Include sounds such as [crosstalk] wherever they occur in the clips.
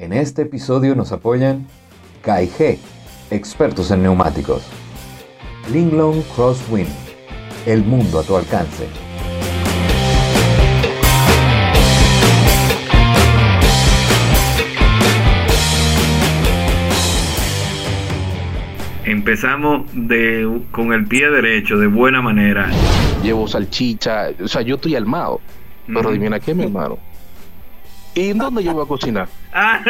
En este episodio nos apoyan KIG, expertos en neumáticos. Linglong Crosswind, el mundo a tu alcance. Empezamos de, con el pie derecho, de buena manera. Llevo salchicha, o sea, yo estoy armado. Pero Ujú. adivina qué, mi hermano. ¿Y en dónde yo voy a cocinar? [laughs] Ah.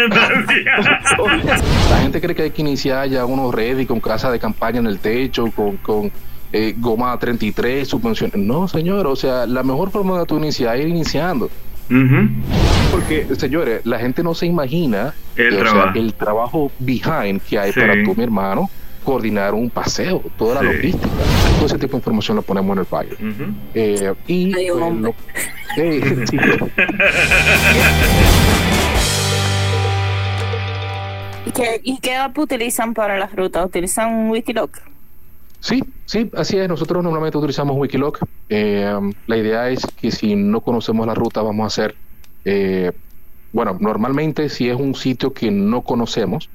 La gente cree que hay que iniciar ya unos ready con casa de campaña en el techo, con, con eh, goma 33, subvenciones. No, señor, o sea, la mejor forma de tú iniciar es ir iniciando. Porque, señores, la gente no se imagina El o sea, trabajo. el trabajo behind que hay Sí. para tú, mi hermano, coordinar un paseo, toda la Sí. logística. Todo ese tipo de información lo ponemos en el. Ujú. Eh, y Ay, pues, hombre. lo- eh, [laughs] sí, ¿Y qué, ¿Y qué app utilizan para las rutas? ¿Utilizan Wikiloc? Sí, sí, así es. Nosotros normalmente utilizamos Wikiloc. Eh, la idea es que si no conocemos la ruta, vamos a hacer. eh, bueno, normalmente si es un sitio que no conocemos,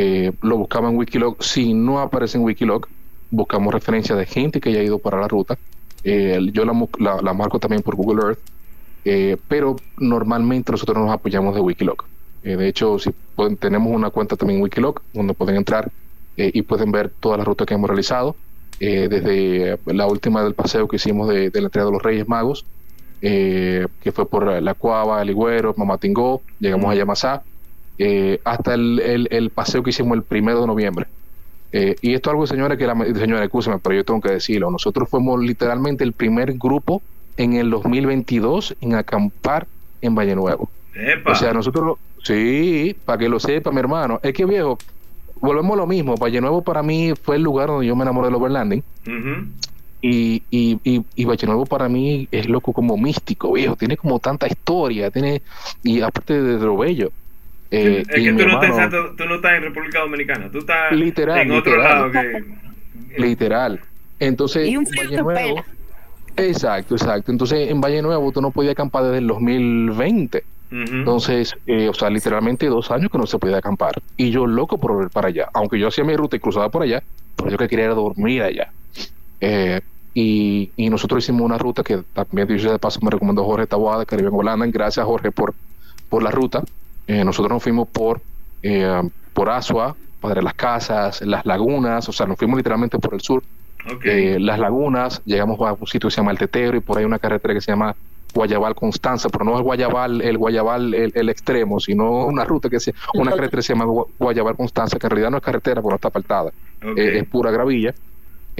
eh, lo buscamos en Wikiloc. Si no aparece en Wikiloc, buscamos referencia de gente que haya ido para la ruta. Eh, yo la, la- marco también por Google Earth, eh, pero normalmente nosotros nos apoyamos de Wikiloc. Eh, de hecho, si tenemos una cuenta también en Wikiloc, donde pueden entrar eh, y pueden ver todas las rutas que hemos realizado, desde la última del paseo que hicimos de, la entrega de los Reyes Magos, que fue por La Cuava, El Higüero, Mamatingó, llegamos a Yamasá, eh, hasta el, el- el paseo que hicimos el primero de noviembre. Eh, y esto es algo, señores, que la señora, escúcheme, pero yo tengo que decirlo. Nosotros fuimos literalmente el primer grupo en el 2022 en acampar en Valle Nuevo. Epa. O sea, nosotros, lo- sí, para que lo sepa, mi hermano. Es que viejo, volvemos a lo mismo. Valle Nuevo para mí fue el lugar donde yo me enamoré del overlanding. Y, y, y, y Valle Nuevo para mí es loco como místico, viejo. Tiene como tanta historia, tiene y aparte de lo bello. Eh, es y que mi tú no, estás, hermano, exacto, tú no estás en República Dominicana, tú estás Literal, en otro literal. lado que... literal. Entonces, Y un Valle Nuevo, exacto, exacto. Entonces, en Valle Nuevo tú no podías acampar desde el 2020. Ujú. Entonces, eh, o sea, literalmente dos años que no se podía acampar. Y yo loco por ver para allá. Aunque yo hacía mi ruta y cruzaba por allá, pero yo que quería era dormir allá. Eh, y, y nosotros hicimos una ruta que también, dicho de paso, me recomendó Jorge Taboada, Caribe Holanda. Gracias, Jorge, por, por la ruta. Eh, nosotros nos fuimos por, eh, por Asua, Padre Las Casas, Las Lagunas. O sea, nos fuimos literalmente por el sur. Eh, las Lagunas, llegamos a un sitio que se llama El Tetero y por ahí una carretera que se llama Guayabal Constanza, pero no el Guayabal, el Guayabal el, el extremo, sino una ruta que se, una carretera que se llama Gua- Guayabal Constanza, que en realidad no es carretera porque no está apartada, eh, es pura gravilla.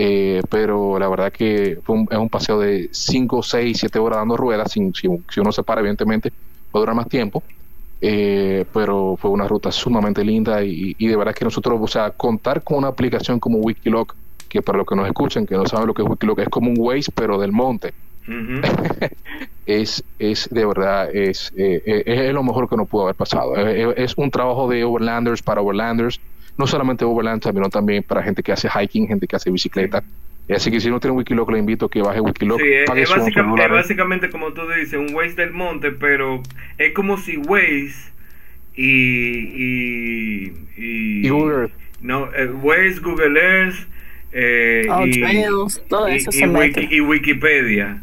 Eh, pero la verdad que fue un, es un paseo de 5, 6, 7 horas dando ruedas, sin, sin- si uno se para, evidentemente, puede durar más tiempo. Eh, pero fue una ruta sumamente linda y, y de verdad que nosotros, o sea, contar con una aplicación como Wikiloc, que para los que nos escuchan, que no saben lo que es Wikiloc, es como un Waze, pero del monte. [laughs] Es, es de verdad, es, eh, eh, es lo mejor que nos pudo haber pasado. Eh, es un trabajo de overlanders para overlanders, no solamente overlanders, sino también para gente que hace hiking, gente que hace bicicleta. Así que si no tiene Wikiloc, le invito a que baje Wikiloc, Sí, es, pague es su básica- celular. es básicamente como tú dices, un Waze del monte, pero es como si Waze y... Y, y, Y Google Earth. No, eh, Waze, Google Earth eh, Oh, y, Trails, todo y- eso y se Wiki- y Wikipedia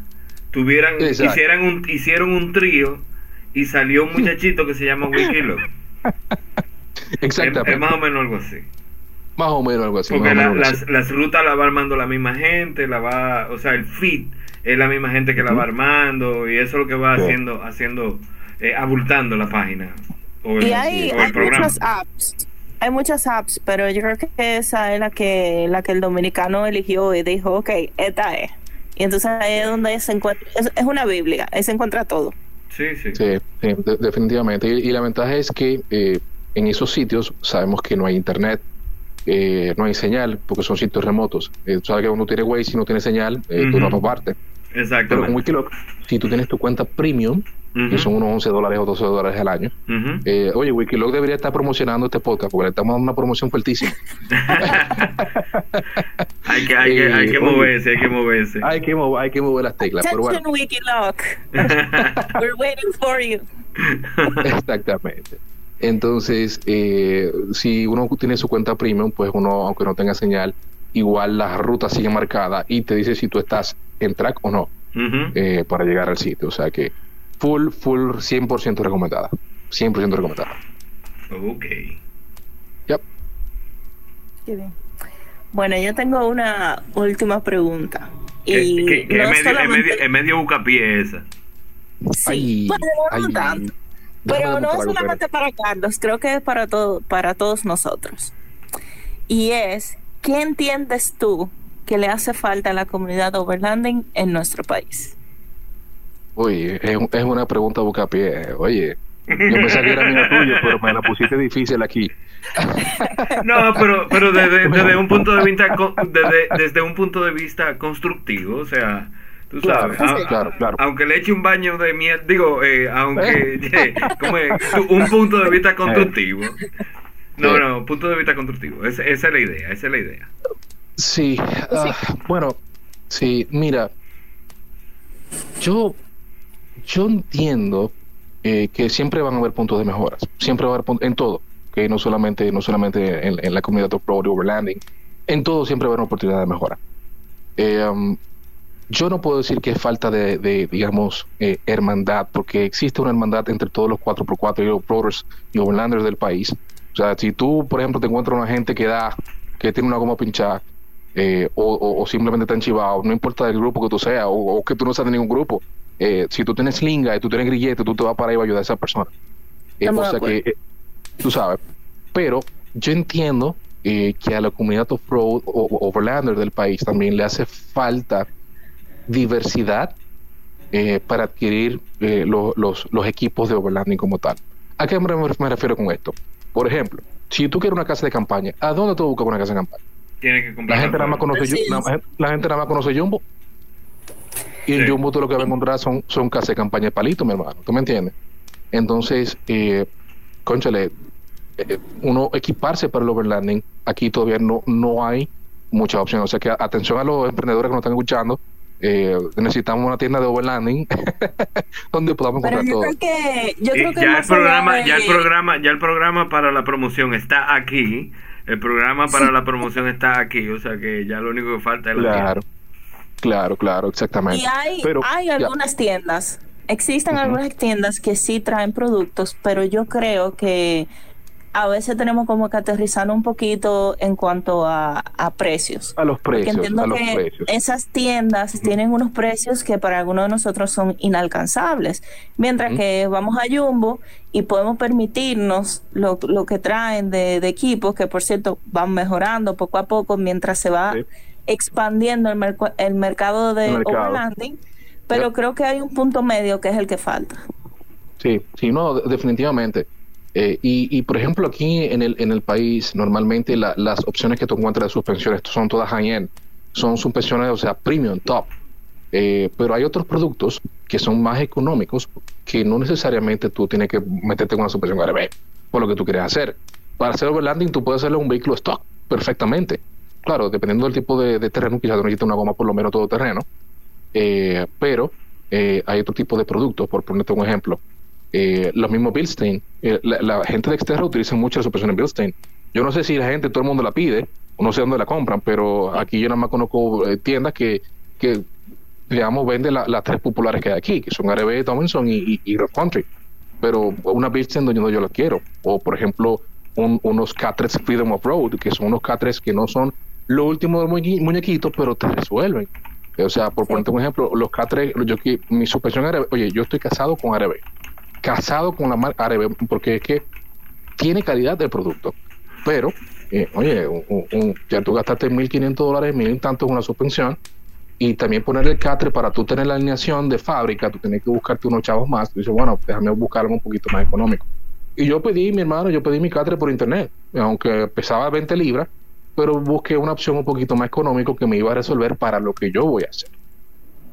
tuvieran, Exacto. hicieran un, hicieron un trío y salió un [laughs] muchachito que se llama Wikiloc. es, Exactamente. es más o menos algo así. Más o menos algo así. Porque la- menos las, así. las rutas las va armando la misma gente, la va, o sea, el feed es la misma gente que la va armando y eso es lo que va Sí. haciendo, haciendo, eh, abultando la página o el, Y hay, o el hay programa. muchas apps. Hay muchas apps, pero yo creo que esa es la que, la que el dominicano eligió y dijo, ok, esta es. Y entonces ahí es donde se encuentra, es, es una biblia, ahí se encuentra todo. Sí, sí. Sí, sí, de- definitivamente. Y, y la ventaja es que eh, en esos sitios sabemos que no hay internet, eh, no hay señal, porque son sitios remotos. Eh, tú sabes que uno tiene Waze y no tiene señal, eh, tú no Ujú. partes. Pero con Wikiloc, si tú tienes tu cuenta premium, que son unos 11 dólares o 12 dólares al año, eh, oye, Wikiloc debería estar promocionando este podcast, porque le estamos dando una promoción fuertísima. [laughs] [laughs] hay que, hay que, hay que Eh, moverse, hay que moverse. hay, que mover, hay que mover las teclas, pero bueno, Attention Wikiloc. [laughs] We're waiting for you. exactamente. Entonces, eh, si uno tiene su cuenta premium, pues uno, aunque no tenga señal, igual la ruta sigue marcada y te dice si tú estás en track o no eh, para llegar al sitio. O sea que full, full 100% recomendada. 100% recomendada. Ok. Yep. Qué bien. Bueno, yo tengo una última pregunta. Y que no es, medio, es, solamente- medio, es medio bucapié esa. Sí, Ay, bueno, no ay, tanto. Pero no solamente para Carlos, creo que es para, todo, para todos nosotros. Y es, ¿qué entiendes tú que le hace falta a la comunidad overlanding en nuestro país? Oye, es, es una pregunta bucapié. Oye, yo pensé que era mía tuya, pero me la pusiste difícil aquí. [laughs] No, pero, pero desde, [laughs] desde un punto de vista desde un punto de vista constructivo, o sea, tú sabes, Claro, a- claro, claro. aunque le eche un baño de mierda, digo, eh, aunque [laughs] ¿cómo es? un punto de vista [laughs] constructivo. No, no, punto de vista constructivo. Esa, esa es la idea, esa es la idea. Sí, ah, bueno, sí, mira, yo, yo entiendo eh, que siempre van a haber puntos de mejoras, siempre va a haber puntos en todo, que no solamente, no solamente en, en la comunidad de Pro de Overlanding, en todo siempre va a haber una oportunidad de mejora. Eh, um, yo no puedo decir que es falta de, de, digamos, eh, hermandad, porque existe una hermandad entre todos los 4x4 y los Proders y Overlanders del país. O sea, si tú, por ejemplo, te encuentras una gente que da, que tiene una goma pinchada, eh, o, o- o simplemente está enchivado, no importa del grupo que tú seas, o, o que tú no seas de ningún grupo, eh, si tú tienes linga y tú tienes grillete, tú te vas para ahí a ayudar a esa persona. O sea que, tú sabes, pero yo entiendo que a la comunidad off-road o overlander del país también le hace falta diversidad eh, para adquirir eh, lo- los, los equipos de overlanding como tal. ¿A qué me, me refiero con esto? Por ejemplo, si tú quieres una casa de campaña, ¿a dónde tú buscas una casa de campaña? Tiene que La gente nada más conoce, Sí. La gente nada más conoce Jumbo. Y en Sí. Jumbo tú lo que vas a encontrar son, son casas de campaña de palito, mi hermano. ¿Tú me entiendes? Entonces, eh, conchale, eh, uno equiparse para el overlanding, aquí todavía no, no hay muchas opciones. O sea que atención a los emprendedores que nos están escuchando, eh, necesitamos una tienda de overlanding [laughs] donde podamos Pero yo todo. creo que, yo creo que ya el programa, de- ya el programa, ya el programa para la promoción está aquí. El programa para la promoción está aquí, o sea que ya lo único que falta es la Claro, claro, claro, exactamente. Y hay, Pero, hay ya. algunas tiendas, existen algunas tiendas que sí traen productos, pero yo creo que a veces tenemos como que aterrizar un poquito en cuanto a, a precios. A los Porque precios, entiendo a los que precios. esas tiendas tienen unos precios que para algunos de nosotros son inalcanzables. Mientras que vamos a Jumbo y podemos permitirnos lo, lo que traen de, de equipos, que por cierto van mejorando poco a poco mientras se va Sí. expandiendo el, merc- el mercado de El mercado. overlanding. Pero Yep. creo que hay un punto medio que es el que falta. Sí, sí, no, de- definitivamente. Eh, y, y, por ejemplo, aquí en el, país, normalmente la- las opciones que tú encuentras de suspensiones son todas high-end. Son suspensiones, o sea, premium, top. Eh, pero hay otros productos que son más económicos que no necesariamente tú tienes que meterte con una suspensión RB por lo que tú quieres hacer. Para hacer overlanding, tú puedes hacerle un vehículo stock perfectamente. Claro, dependiendo del tipo de, de terreno, quizás necesitas una goma por lo menos todo terreno. Eh, pero hay otro tipo de productos, por ponerte un ejemplo. Eh, los mismos Bilstein, eh, la, la gente de Exterra utiliza mucho la suspensión Bilstein. Yo no sé si la gente, todo el mundo la pide, o no sé dónde la compran, pero aquí yo nada más conozco eh, tiendas que, que digamos, venden la- las tres populares que hay aquí, que son RB, Tomlinson y, y, y Rough Country. Pero una Bilstein donde yo la quiero. O, por ejemplo, un- unos Catres Freedom of Road, que son unos Catres que no son lo último del muñe- muñequito, pero te resuelven. O sea, por Sí. ponerte un ejemplo, los Catres, yo, mi suspensión RB, oye, yo estoy casado con RB. Casado con la marca RB, porque es que tiene calidad de producto. Pero, eh, oye, ya tú gastaste 1.500 dólares, mil tanto en una suspensión, y también poner el catre para tú tener la alineación de fábrica, tú tienes que buscarte unos chavos más. Tú dices, bueno, déjame buscar algo un poquito más económico. Y yo pedí, mi hermano, yo pedí mi catre por internet, aunque pesaba 20 libras, pero busqué una opción un poquito más económico que me iba a resolver para lo que yo voy a hacer.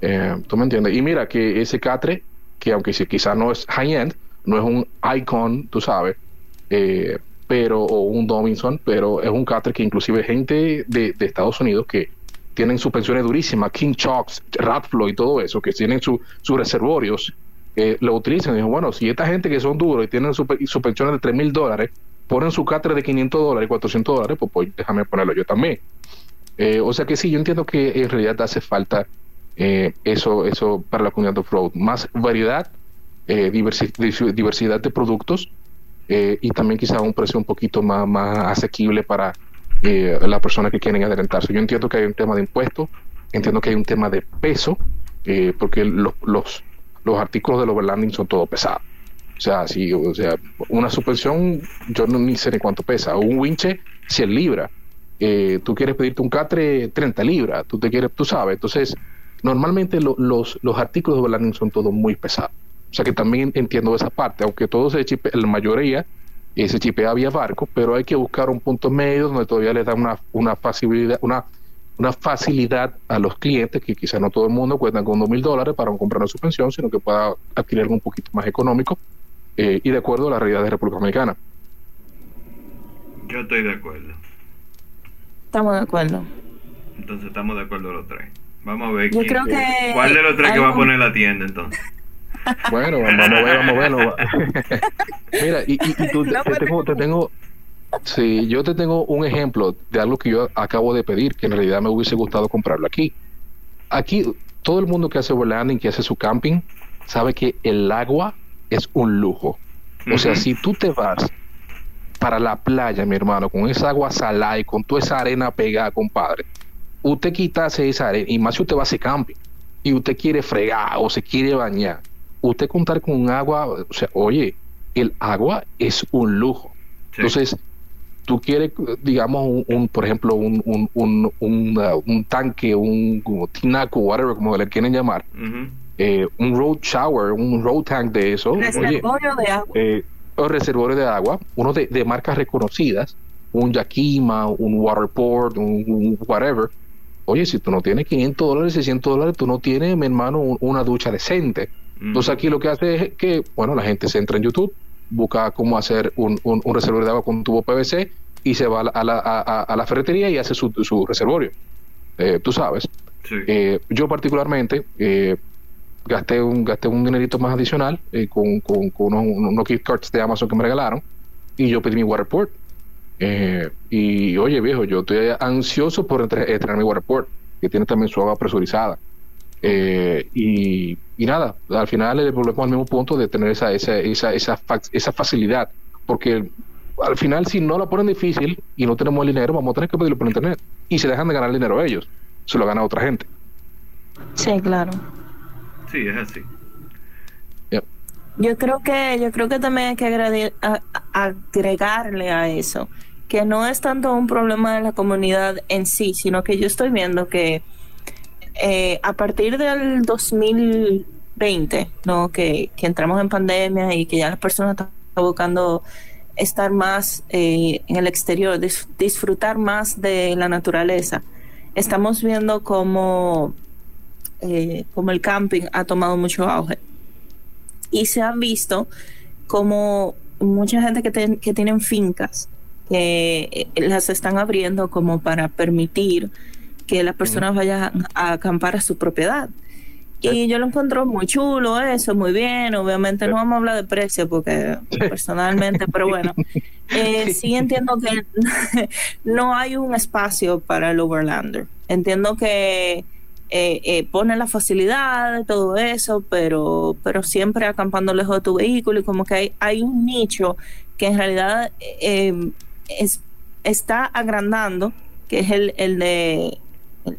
Eh, ¿Tú me entiendes? Y mira que ese catre, que aunque si quizás no es high-end, no es un icon, tú sabes, eh, pero o un Dobinson, pero es un catre que inclusive gente de, de Estados Unidos que tienen suspensiones durísimas, King Chocks, Ratflow y todo eso, que tienen su- sus reservorios, eh, lo utilizan. Dijo, bueno, si esta gente que son duros y tienen suspensiones de 3 mil dólares, ponen su cátedra de 500 dólares, 400 dólares, pues, pues, déjame ponerlo yo también. Eh, o sea que sí, yo entiendo que en realidad hace falta eh, eso, eso para la comunidad de road Más variedad, diversidad de productos y también quizá un precio un poquito más, más asequible para las personas que quieren adelantarse. Yo entiendo que hay un tema de impuestos, entiendo que hay un tema de peso, porque los, los los artículos del overlanding son todo pesados. O sea, si, o sea, una suspensión, yo no ni sé ni cuánto pesa. Un winche, 100 libras. Eh, tú quieres pedirte un catre, 30 libras. Tú te quieres, tú sabes. Entonces, normalmente los, los artículos de overlanding son todos muy pesados. O sea que también entiendo esa parte, aunque todo se chipe, la mayoría eh, se chipea vía barco, pero hay que buscar un punto medio donde todavía le da una, una facilidad, una una facilidad a los clientes que quizá no todo el mundo cuenta con dos mil dólares para comprar una suspensión, sino que pueda adquirir algo un poquito más económico eh, y de acuerdo a la realidad de República Dominicana. Yo estoy de acuerdo. Estamos de acuerdo. Entonces estamos de acuerdo los tres. Vamos a ver quién, cuál de los tres que va a poner la tienda entonces. [laughs] Bueno, vamos a ver, vamos a ver. [laughs] Mira, y, y, tú, te, tengo, te tengo Sí, yo te tengo un ejemplo de algo que yo acabo de pedir, que en realidad me hubiese gustado comprarlo aquí. Aquí, todo el mundo que hace overlanding, que hace su camping, sabe que el agua es un lujo. O sea, si tú te vas para la playa, mi hermano, con esa agua salada y con toda esa arena pegada, compadre, usted quitase esa arena, y más si usted va a hacer camping, y usted quiere fregar o se quiere bañar, usted contar con un agua, o sea, oye, el agua es un lujo. Entonces, tú quieres, digamos, un, por ejemplo, un, un, un, un, uh, tanque, un tinaco, whatever, como le quieren llamar, eh, un road shower, un road tank de eso. Reservorio de agua. Eh, o reservorio de agua, uno de, de, marcas reconocidas, un Yakima, un Waterport, un, whatever. Oye, si tú no tienes 500 dólares, 600 dólares, tú no tienes, mi hermano, una ducha decente. Entonces aquí lo que hace es que, bueno, la gente se entra en YouTube, busca cómo hacer un, un, reservorio de agua con un tubo PVC y se va a la, a, la ferretería y hace su, su reservorio. Eh, tú sabes. Eh, yo particularmente eh, gasté un gasté un dinerito más adicional con, con, con unos, unos, gift cards de Amazon que me regalaron y yo pedí mi waterport. Y oye viejo, yo estoy ansioso por entrenar mi waterport, que tiene también su agua presurizada. Eh, y, nada, al final volvemos al mismo punto de tener esa, esa, esa, esa, esa facilidad, porque al final si no la ponen difícil y no tenemos el dinero, vamos a tener que pedirlo por internet. Y se dejan de ganar el dinero ellos, se lo gana otra gente. Sí, claro. Sí, es así. Yo creo que yo creo que también hay que agregarle a eso que no es tanto un problema de la comunidad en sí, sino que yo estoy viendo que eh, a partir del 2020, ¿no? Que, entramos en pandemia y que ya las personas están buscando estar más eh, en el exterior, disfrutar más de la naturaleza. Estamos viendo eh, como el camping ha tomado mucho auge. Y se han visto como mucha gente que, que tienen fincas, que las están abriendo como para permitir que las personas vayan a acampar a su propiedad. Y yo lo encuentro muy chulo eso, muy bien. Obviamente no vamos a hablar de precio porque personalmente, pero bueno, [laughs] eh, sí entiendo que [laughs] no hay un espacio para el overlander. Entiendo que eh, eh, pone la facilidad de todo eso, pero, pero siempre acampando lejos de tu vehículo y como que hay, hay un nicho que en realidad es, está agrandando, que es el, el de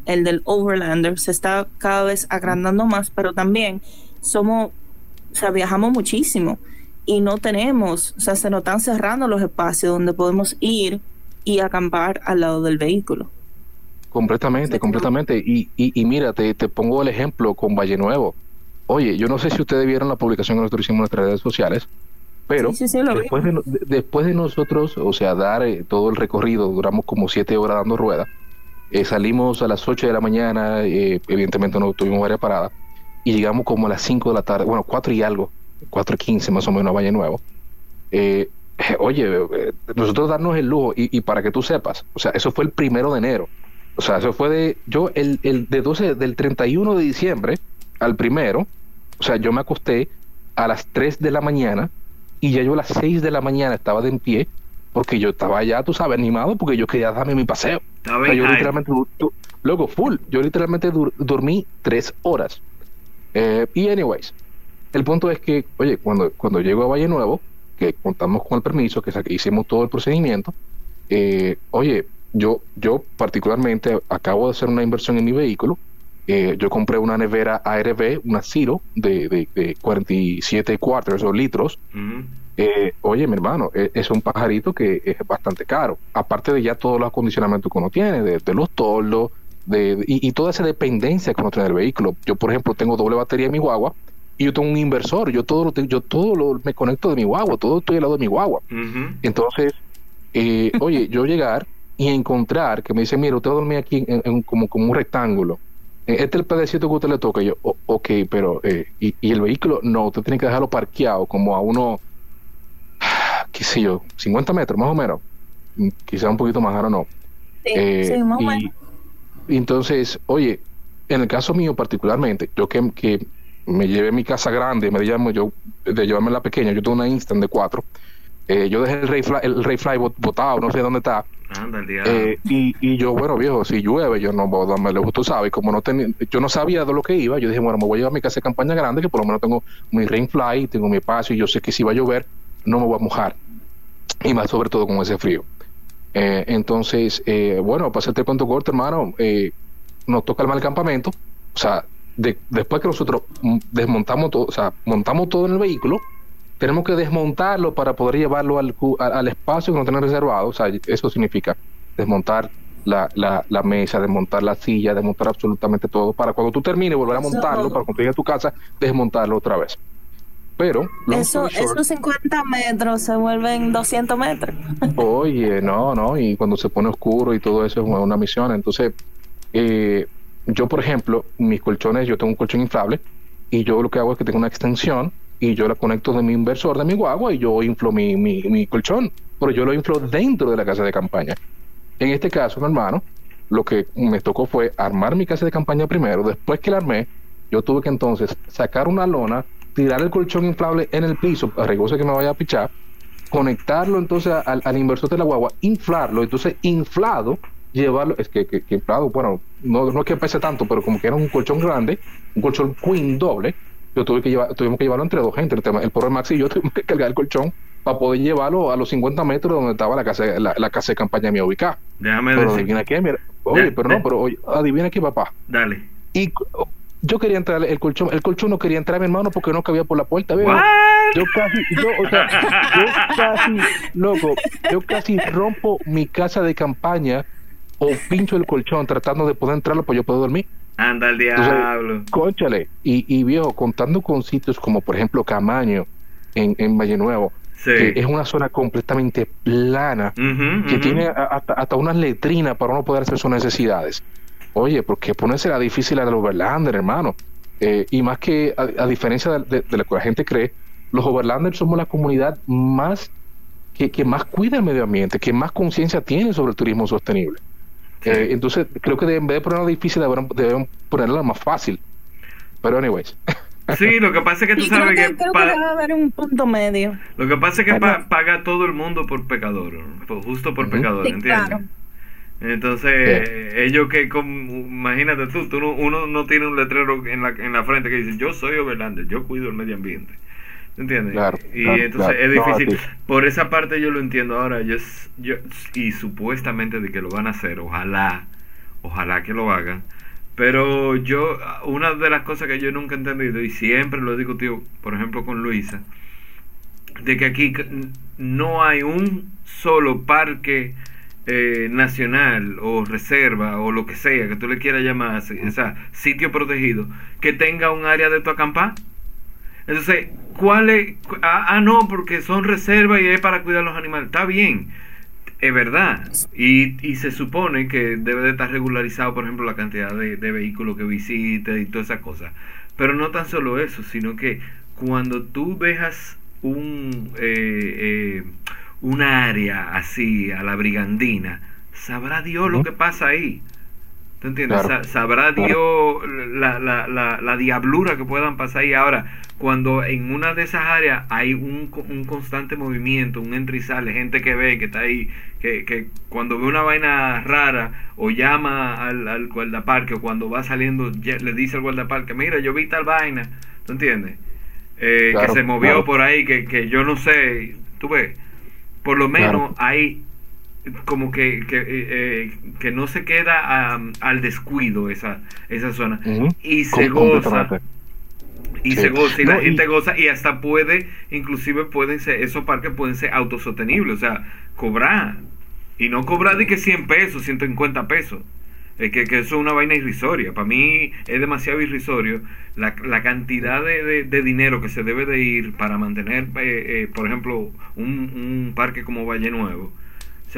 el, del Overlander, se está cada vez agrandando más, pero también somos, o sea, viajamos muchísimo y no tenemos, o sea, se nos están cerrando los espacios donde podemos ir y acampar al lado del vehículo. Completamente, completamente. Y, y, mira, te, pongo el ejemplo con Valle Nuevo. Oye, yo no sé si ustedes vieron la publicación que nosotros hicimos en nuestras redes sociales, pero después, de, después de nosotros, o sea, dar eh, todo el recorrido, duramos como siete horas dando ruedas, eh, salimos a las 8 de la mañana, eh, evidentemente no tuvimos varias paradas, y llegamos como a las 5 de la tarde, bueno, 4 y algo, 4 y 15 más o menos a Valle Nuevo. [laughs] Oye, nosotros darnos el lujo, y, para que tú sepas, o sea, eso fue el primero de enero. O sea, eso fue de, yo, el, el de 12, del 31 de diciembre al primero, o sea, yo me acosté a las 3 de la mañana y ya yo a las 6 de la mañana estaba de en pie porque yo estaba ya, tú sabes, animado porque yo quería darme mi paseo. Estaba O sea, yo high. literalmente, luego full, yo literalmente dur- dormí tres horas. Eh, y anyways, el punto es que, oye, cuando, cuando llego a Valle Nuevo, que contamos con el permiso, que hicimos todo el procedimiento, eh, oye, yo, yo particularmente acabo de hacer una inversión en mi vehículo. Eh, yo compré una nevera ARB, una Ciro de, de, de 47 quarters o litros, Ujú. eh, oye, mi hermano, eh, es un pajarito que es bastante caro. Aparte de ya todos los acondicionamientos que uno tiene, de, de los toldos, de, y, y toda esa dependencia que uno tiene del vehículo. Yo, por ejemplo, tengo doble batería en mi guagua y yo tengo un inversor. Yo todo lo, te- yo todo lo, me conecto de mi guagua, todo estoy al lado de mi guagua. Ujú. Entonces, eh, oye, yo llegar y encontrar que me dice, mira, usted va a dormir aquí en, en como, como un rectángulo. Eh, Este es el pedacito que usted le toca. Y yo, "O- ok, pero, eh, y, y el vehículo, no, usted tiene que dejarlo parqueado como a uno, [sighs] qué sé yo, 50 metros más o menos. Mm, Quizá un poquito más, ahora no. Sí, Eh, sí, más o menos. y entonces, oye, en el caso mío particularmente, yo que, que me llevé mi casa grande, me llamo yo de llevarme la pequeña, yo tengo una instant de cuatro. Eh, yo dejé el Ray Fly, el Ray Fly bot- botado, no sé dónde está. Anda el diablo. eh, y, y yo, bueno, viejo, si llueve, yo no voy a darme lejos, tú sabes, como no tenía, yo no sabía de lo que iba, yo dije, bueno, me voy a llevar mi casa de campaña grande, que por lo menos tengo mi Rain Fly, tengo mi espacio, y yo sé que si va a llover, no me voy a mojar. Y más sobre todo con ese frío. Eh, entonces, eh, bueno, para hacerte el cuento corto, hermano, nos toca el campamento. O sea, de- después que nosotros mm, desmontamos todo, o sea, montamos todo en el vehículo, tenemos que desmontarlo para poder llevarlo al, al, al espacio que no tenemos reservado. O sea, eso significa desmontar la, la, la mesa, desmontar la silla, desmontar absolutamente todo, para cuando tú termines volver a montarlo, para cuando llegues a tu casa, desmontarlo otra vez. Pero, Eso, short, esos 50 metros se vuelven 200 metros. [laughs] Oye, no, no, y cuando se pone oscuro y todo eso es una, una misión. Entonces, eh, yo, por ejemplo, mis colchones, yo tengo un colchón inflable y yo lo que hago es que tengo una extensión y yo la conecto de mi inversor de mi guagua y yo inflo mi, mi, colchón, pero yo lo inflo dentro de la casa de campaña. En este caso, mi hermano, lo que me tocó fue armar mi casa de campaña primero. Después que la armé, yo tuve que entonces sacar una lona, tirar el colchón inflable en el piso, arriesgoso que me vaya a pichar, conectarlo entonces al, inversor de la guagua, inflarlo, entonces inflado, llevarlo, es que inflado, bueno, no, no es que pese tanto, pero como que era un colchón grande, un colchón queen doble, yo tuve que llevar, tuvimos que llevarlo entre dos gente, el, tema, el pobre Maxi y yo [laughs] tuvimos que cargar el colchón para poder llevarlo a los 50 metros donde estaba la casa, la, la casa de campaña mía ubicada. Déjame Pero decir. adivina qué, mira, oye, Ya, pero ya. no, pero oye, adivina qué, papá. Dale. Y oh, yo quería entrar, el colchón, el colchón no quería entrar, mi hermano, porque no cabía por la puerta. What? Yo casi, yo, o sea, yo [laughs] casi, loco, yo casi rompo mi casa de campaña o pincho el colchón tratando de poder entrarlo para yo poder dormir. Anda el Entonces, diablo. Cónchale, y, y viejo, contando con sitios como por ejemplo Camaño en, en Valle Nuevo, Sí. que es una zona completamente plana, que tiene hasta, hasta unas letrinas para uno poder hacer sus necesidades. Oye, porque ponerse la difícil a los overlanders, hermano. Eh, y más que, a, a diferencia de, de- de lo que la gente cree, los overlanders somos la comunidad más que, que más cuida el medio ambiente, que más conciencia tiene sobre el turismo sostenible. Eh, entonces, creo que en vez de ponerla difícil, debieron ponerla más fácil. Pero, anyways, [laughs] Sí, lo que pasa es que tú Y creo sabes que, que, creo que debe haber un punto medio. lo que pasa es que pa- paga todo el mundo por pecador, por- justo por Ujú. pecador, Sí, ¿entiendes? claro. Entonces, ellos que, como, imagínate tú, tú no- uno no tiene un letrero en la, en la frente que dice, yo soy Overlander, yo cuido el medio ambiente. ¿Entiendes? Claro, y claro, entonces claro. es difícil. Por esa parte yo lo entiendo ahora, yo, yo y supuestamente de que lo van a hacer, ojalá, ojalá que lo hagan. Pero yo, una de las cosas que yo nunca he entendido y siempre lo he discutido, por ejemplo, con Luisa, de que aquí no hay un solo parque eh, nacional o reserva o lo que sea que tú le quieras llamar, o sea, sitio protegido, que tenga un área de tu acampar. Entonces, ¿cuál es? Ah, ah, no, porque son reservas y es para cuidar los animales. Está bien, es verdad. Y, y se supone que debe de estar regularizado, por ejemplo, la cantidad de, de vehículos que visites y todas esas cosas. Pero no tan solo eso, sino que cuando tú dejas un, eh, eh, una área así a la brigandina, sabrá Dios lo que pasa ahí. ¿Tú entiendes? sabrá Dios la, la, la, la, diablura que puedan pasar ahí. Ahora, cuando en una de esas áreas hay un, un constante movimiento, un entra y sale, gente que ve, que está ahí, que, que cuando ve una vaina rara o llama al, al guardaparque o cuando va saliendo le dice al guardaparque, mira, yo vi tal vaina, ¿tú entiendes? Eh, que se movió por ahí, que, que yo no sé, tú ves, por lo menos hay como que, que, eh, eh, que no se queda al descuido esa, esa zona. Y se goza. y se goza y la gente goza y hasta puede inclusive pueden ser esos parques pueden ser autosostenibles o sea cobrar. Y no cobrar de que 100 pesos 150 pesos. Es que, que, eso es una vaina irrisoria. Para mí es demasiado irrisorio la, la cantidad de, de, dinero que se debe de ir para mantener, eh, por ejemplo, un, un parque como Valle Nuevo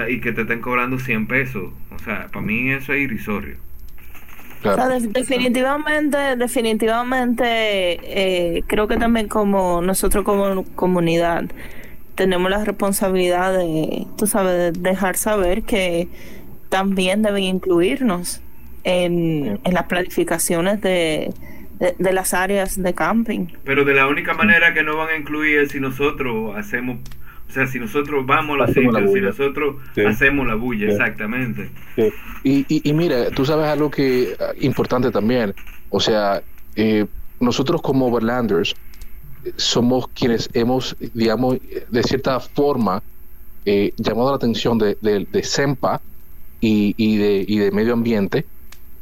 y que te estén cobrando 100 pesos. O sea, para mí eso es irrisorio. definitivamente, definitivamente, eh, creo que también como nosotros como comunidad tenemos la responsabilidad de, tú sabes, de dejar saber que también deben incluirnos en, en las planificaciones de, de, las áreas de camping. Pero de la única manera que no van a incluir es si nosotros hacemos o sea, si nosotros vamos a los sitios, si nosotros hacemos la bulla, exactamente. Y, y, y, mira, tú sabes algo que ah, importante también. O sea, eh, nosotros como Overlanders somos quienes hemos, digamos, de cierta forma eh, llamado la atención de, de, SEMPA y, y, de, y de medio ambiente,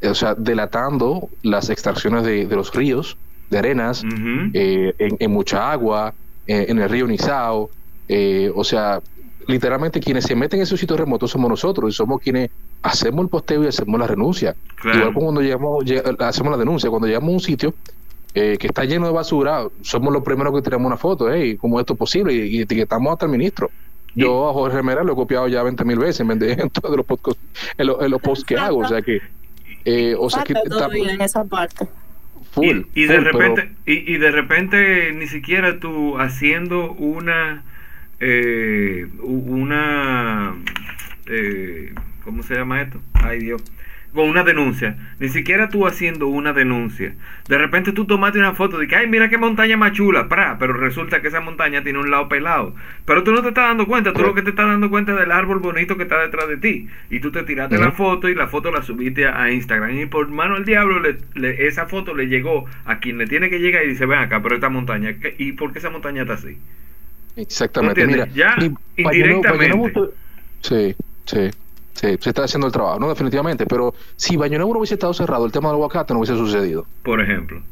o sea, delatando las extracciones de, de los ríos, de arenas, eh, en, en, mucha agua, en el río Nizao, eh, o sea, literalmente quienes se meten en esos sitios remotos somos nosotros y somos quienes hacemos el posteo y hacemos la renuncia. Igual como cuando llegamos, hacemos la denuncia, cuando llegamos a un sitio eh, que está lleno de basura, somos los primeros que tenemos una foto, ¿eh? ¿Cómo esto es posible? Y, etiquetamos hasta el ministro. Yo a Jorge Mera lo he copiado ya 20 mil veces [laughs] en, todos los podcasts, en, los posts que hago, o sea que... Eh, o sea que en esa parte. y, de repente y, y de repente ni siquiera tú haciendo una eh, una, eh, ¿cómo se llama esto? Ay Dios, con una denuncia, ni siquiera tú haciendo una denuncia, de repente tú tomaste una foto de que, ay, mira qué montaña más chula, pra, pero resulta que esa montaña tiene un lado pelado, pero tú no te estás dando cuenta, tú lo que te estás dando cuenta es del árbol bonito que está detrás de ti, y tú te tiraste la foto y la foto la subiste a, Instagram, y por mano del diablo le, esa foto le llegó a quien le tiene que llegar y dice, ven acá, pero esta montaña, ¿y por qué esa montaña está así? Exactamente. Mira, ya, indirectamente. sí, sí. Sí, se está haciendo el trabajo, no definitivamente, pero si Baño Nuevo no hubiese estado cerrado, el tema del aguacate no hubiese sucedido. Por ejemplo.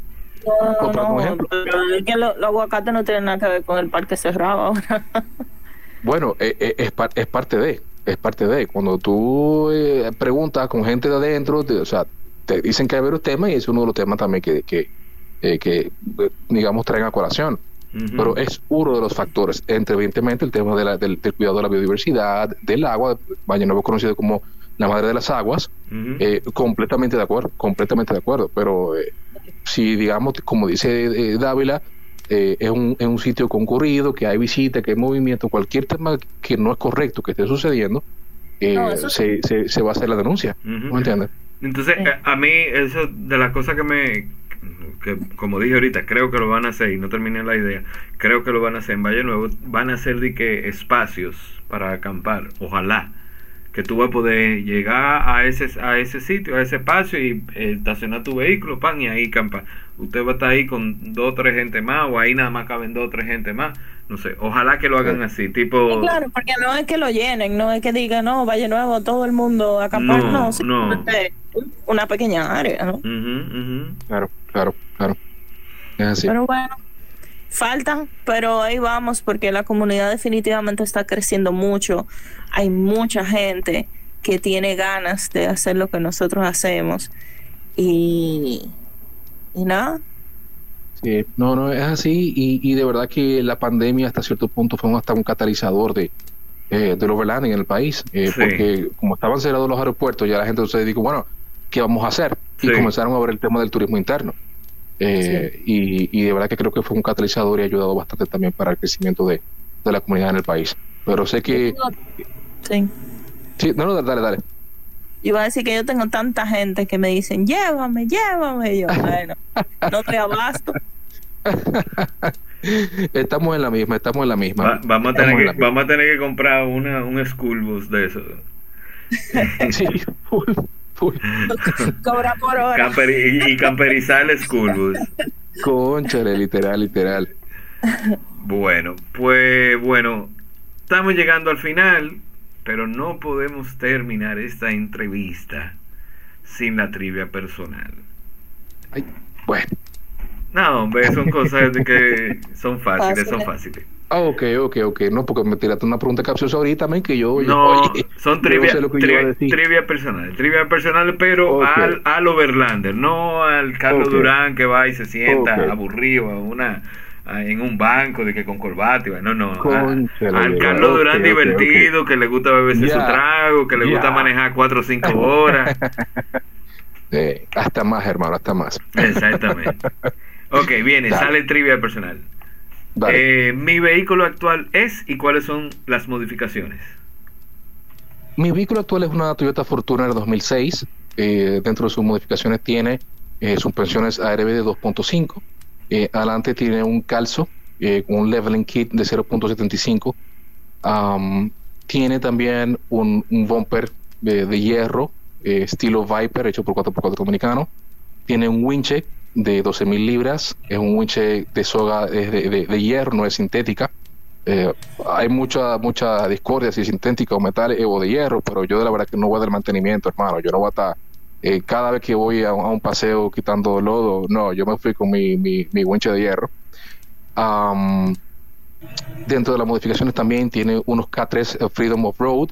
No, no, ejemplo. Pero es que los aguacates no tienen nada que ver con el parque cerrado ahora. [laughs] bueno, eh, eh, es, es, parte de, es parte de. Cuando tú eh, preguntas con gente de adentro, o sea, te dicen que hay varios temas y es uno de los temas también que, que, que digamos, traen a colación pero es uno de los factores, entre evidentemente el tema de la, del, cuidado de la biodiversidad, del agua, Valle Nuevo conocido como la madre de las aguas, eh, completamente de acuerdo, completamente de acuerdo, pero eh, si digamos, como dice eh, Dávila, es un, es, un, sitio concurrido, que hay visita, que hay movimiento, cualquier tema que no es correcto que esté sucediendo, se, se, se, va a hacer la denuncia, ¿me entiendes? Entonces, a mí, eso de las cosas que me, que como dije ahorita, creo que lo van a hacer y no terminé la idea, creo que lo van a hacer en Valle Nuevo, van a hacer de espacios para acampar, ojalá que tú vas a poder llegar a ese a ese sitio, a ese espacio y eh, estacionar tu vehículo, pan, y ahí acampar. Usted va a estar ahí con dos o tres gente más, o ahí nada más caben dos o tres gente más. No sé, ojalá que lo hagan así, tipo... claro, porque no es que lo llenen, no es que digan, no, Valle Nuevo, todo el mundo a acampar, no, no, una pequeña área, ¿no? Claro, claro, claro. Es así. Pero bueno, falta, pero ahí vamos porque la comunidad definitivamente está creciendo mucho. Hay mucha gente que tiene ganas de hacer lo que nosotros hacemos y, y nada. No, no, es así y, y de verdad que la pandemia hasta cierto punto fue hasta un catalizador de, eh, del overlanding en el país, eh, porque como estaban cerrados los aeropuertos, ya la gente se dijo, bueno, ¿qué vamos a hacer? Y comenzaron a ver el tema del turismo interno. Eh, y, de verdad que creo que fue un catalizador y ha ayudado bastante también para el crecimiento de, la comunidad en el país. Pero sé que... Sí. Sí, no, no, dale, dale. Iba a decir que yo tengo tanta gente que me dicen, llévame, llévame. Y yo, bueno, no te abasto. [laughs] estamos en la misma, estamos en la misma. Va- vamos, a tener que, vamos a tener que comprar una, un school bus de eso. [laughs] Sí, full, full. Cobra por hora. Camper, y, y camperizar el school bus. Conchale, literal, literal. Bueno, pues bueno, estamos llegando al final, pero no podemos terminar esta entrevista sin la trivia personal. Ay, bueno. No, hombre, son cosas de que son fáciles, son fáciles. Ah, ok, ok, ok. No, porque me tiraste una pregunta capciosa ahorita, men, que yo... yo- No, oye, son [laughs] trivia, sé lo que yo iba a tri- decir. trivia personal, trivia personal, pero al, al Overlander, no al Carlos. Durán que va y se sienta aburrido a una en un banco de que con corbata no, no, a- Cónchale, al Carlos Durán divertido, que le gusta beberse su trago, que le gusta manejar cuatro o cinco horas. [laughs] Eh, hasta más, hermano, hasta más. Exactamente. [laughs] Ok, viene, Dale. sale trivia personal. Eh, mi vehículo actual es y cuáles son las modificaciones. Mi vehículo actual es una Toyota Fortuner 2006. Eh, dentro de sus modificaciones tiene eh, suspensiones ARB de 2.5. Eh, adelante tiene un calzo eh, con un leveling kit de 0.75. Am, tiene también un, un bumper de, hierro eh, estilo Viper hecho por 4x4 dominicano. Tiene un winche de 12.000 libras. Es un winche de soga de, de- hierro, no es sintética. Hay mucha mucha discordia si es sintética o metal o de hierro, pero yo de la verdad que no voy a dar mantenimiento, hermano. Yo no voy a estar eh, cada vez que voy a, un- paseo quitando lodo, no, yo me fui con mi, mi, mi de hierro. Dentro de las modificaciones también tiene unos K3 Freedom of Road.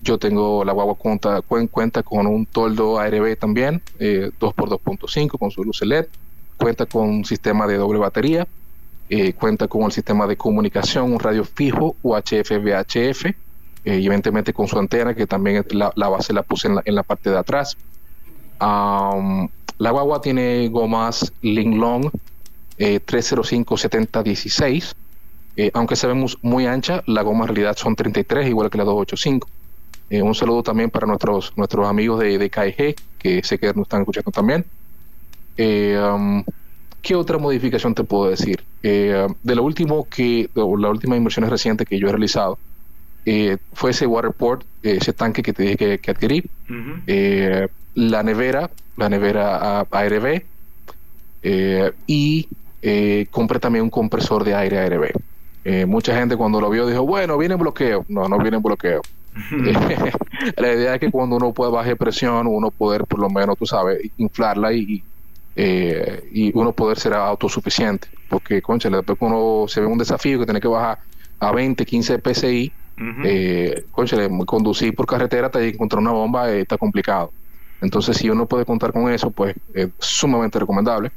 Yo tengo la guagua cuenta, cuen- cuenta con un toldo ARB también, eh, 2x2.5 con su luz LED. Cuenta con un sistema de doble batería. eh, cuenta con el sistema de comunicación, un radio fijo UHF VHF, eh, evidentemente con su antena, que también la, la base la puse en la, en la parte de atrás. Am, la guagua tiene gomas Linglong eh, 305-70-16. Eh, aunque se ve muy ancha, la goma en realidad son 33, igual que la 285. Eh, un saludo también para nuestros nuestros amigos de, de KG, que sé que nos están escuchando también. Um, ¿Qué otra modificación te puedo decir? Eh, de lo último que, o la última inversión reciente que yo he realizado, eh, fue ese waterport, eh, ese tanque que te dije que, que adquirí, eh, la nevera, la nevera ARB, eh, y compré también un compresor de aire ARB. Mucha gente cuando lo vio dijo, bueno, viene en bloqueo. No, no viene en bloqueo. [laughs] la idea es que cuando uno pueda bajar presión, uno poder por lo menos, tú sabes, inflarla y, y, eh, y uno poder ser autosuficiente. Porque, concha, después uno se ve un desafío que tiene que bajar a 20, 15 PSI, Eh, conducir por carretera hasta encontrar una bomba eh, está complicado. Entonces, si uno puede contar con eso, pues es sumamente recomendable.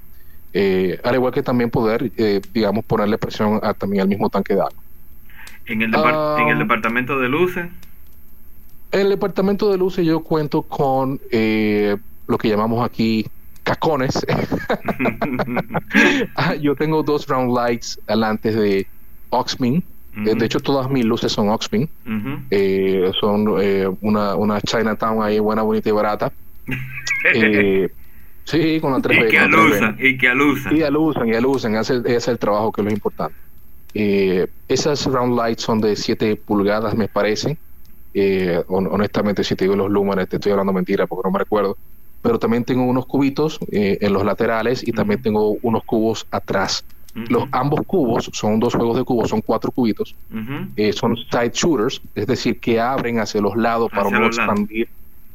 Eh, al igual que también poder, digamos, ponerle presión a, también al mismo tanque de agua. en, el Ah. en el departamento de luces. En el departamento de luces yo cuento con lo que llamamos aquí cacones. [laughs] [laughs] Ah, yo tengo dos round lights adelante de Oxmin. Eh, Ujú. de hecho, todas mis luces son Oxmin. Ujú. Eh, son eh, una, una Chinatown ahí buena, bonita y barata. [laughs] Eh, sí, con la 3B. y que con la 3B. alusan, y que alusan. Y alusan, y alusan, ese, ese es el trabajo que es lo importante. Eh, esas round lights son de 7 pulgadas, me parecen. Eh, hon- honestamente, si te digo los lúmenes, te estoy hablando mentira porque no me recuerdo. Pero también tengo unos cubitos eh, en los laterales y también Ujú. tengo unos cubos atrás. Los ambos cubos son dos juegos de cubos, son cuatro cubitos. Eh, son side shooters, es decir, que abren hacia los lados para no lados. expandir,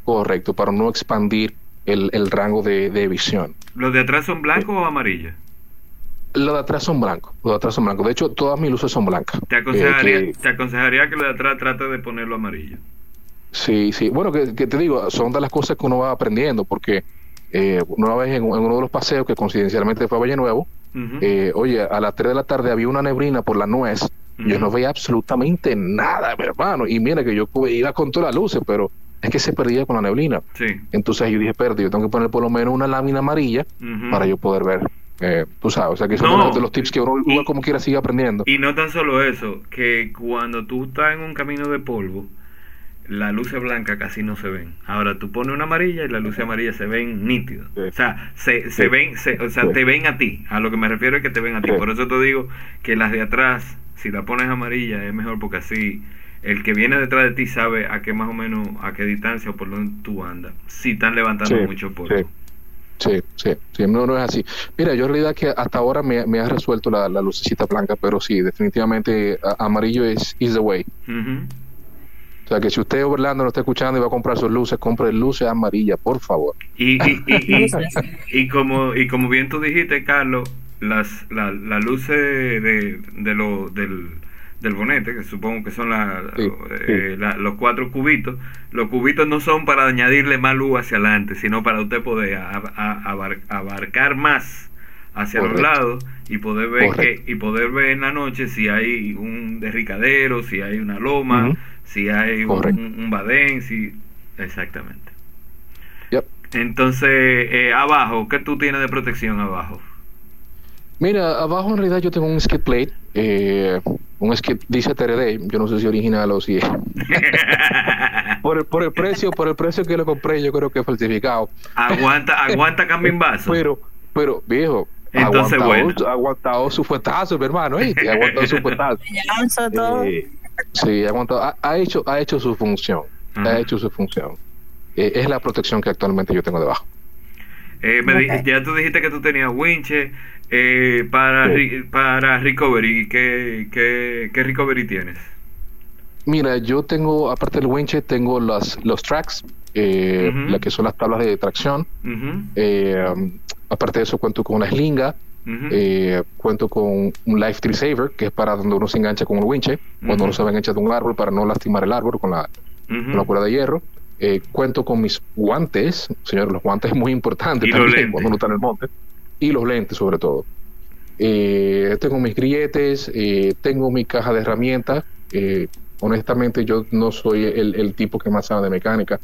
correcto, para no expandir el, el rango de, de visión. ¿Los de atrás son blancos o amarillos? Los de atrás son blancos, los de atrás son blancos. De hecho, todas mis luces son blancas. Te Eh, aconsejaría, que- te aconsejaría que los de atrás trate de ponerlo amarillo. sí, sí. Bueno, que, que te digo, son de las cosas que uno va aprendiendo, porque eh, una vez en, en uno de los paseos que coincidencialmente fue a Valle Nuevo, Eh, oye, a las 3 de la tarde había una neblina por la nuez. Yo no veía absolutamente nada, mi hermano. Y mira que yo iba con todas las luces, pero es que se perdía con la neblina. Sí. Entonces yo dije, espérate, yo tengo que poner por lo menos una lámina amarilla para yo poder ver. Eh, tú sabes, o sea que son No. de los- de los tips que uno, uno Y- como quiera sigue aprendiendo. Y no tan solo eso, que cuando tú estás en un camino de polvo, las luces blancas casi no se ven. Ahora tú pones una amarilla y las luces amarillas se ven nítidas. Sí. O sea, se, se Sí. ven, se- o sea, Sí. te ven a ti. A lo que me refiero es que te ven a ti. Por eso te digo que las de atrás, si la pones amarilla, es mejor porque así el que viene detrás de ti sabe a qué más o menos, a qué distancia o por dónde tú andas. Si están levantando mucho polvo. sí. Sí, sí, no, no es así. Mira, yo en realidad que hasta ahora me, me ha resuelto la, la lucecita blanca, pero sí, definitivamente a- amarillo es is the way. Sea que si usted Orlando no está escuchando y va a comprar sus luces, compre luces amarillas, por favor. Y, y, y, y, [laughs] y como y como bien tú dijiste, Carlos, las la, las luces de, de lo, del, del bonete, que supongo que son la- Sí, eh, la- los cuatro cubitos, los cubitos no son para añadirle más luz hacia adelante, sino para usted poder a- a- abar- abarcar más hacia los lados y poder ver Correcto. que y poder ver en la noche si hay un derricadero, si hay una loma, si hay un, Correcto. un, un badén, si exactamente. Yep. Entonces, eh, abajo, ¿qué tú tienes de protección abajo? Mira, abajo en realidad yo tengo un skid plate, eh, un skid, dice TRD, yo no sé si original o si [laughs] por el, por el precio, por el precio que lo compré, yo creo que es falsificado. aguanta, aguanta [laughs] cambimbazo. Pero, pero, viejo, Entonces, aguantado, bueno. aguantado su fuetazo, mi hermano, ¿eh? Ha aguantado su fuetazo. [laughs] Eh, sí, ha aguantado, ha, ha hecho, ha hecho su función, Ajá. ha hecho su función. Eh, es la protección que actualmente yo tengo debajo. Eh, me di- Ok. ya tú dijiste que tú tenías winche eh, para, Sí. ri- para recovery. ¿Qué, qué, ¿Qué recovery tienes? Mira, yo tengo, aparte del winche, tengo las, los tracks, eh, Ujú. la que son las tablas de tracción. Ujú, Eh, um, aparte de eso, cuento con una slinga, eh, cuento con un life tree saver, que es para donde uno se engancha con el winche, cuando uno se va a enganchar de un árbol para no lastimar el árbol con la, Ujú. con la cuerda de hierro. Eh, cuento con mis guantes, señores, los guantes es muy importante también cuando uno está en el monte, y los lentes sobre todo. Eh, tengo mis grilletes, tengo mi caja de herramientas. honestamente, yo no soy el, el tipo que más sabe de mecánica.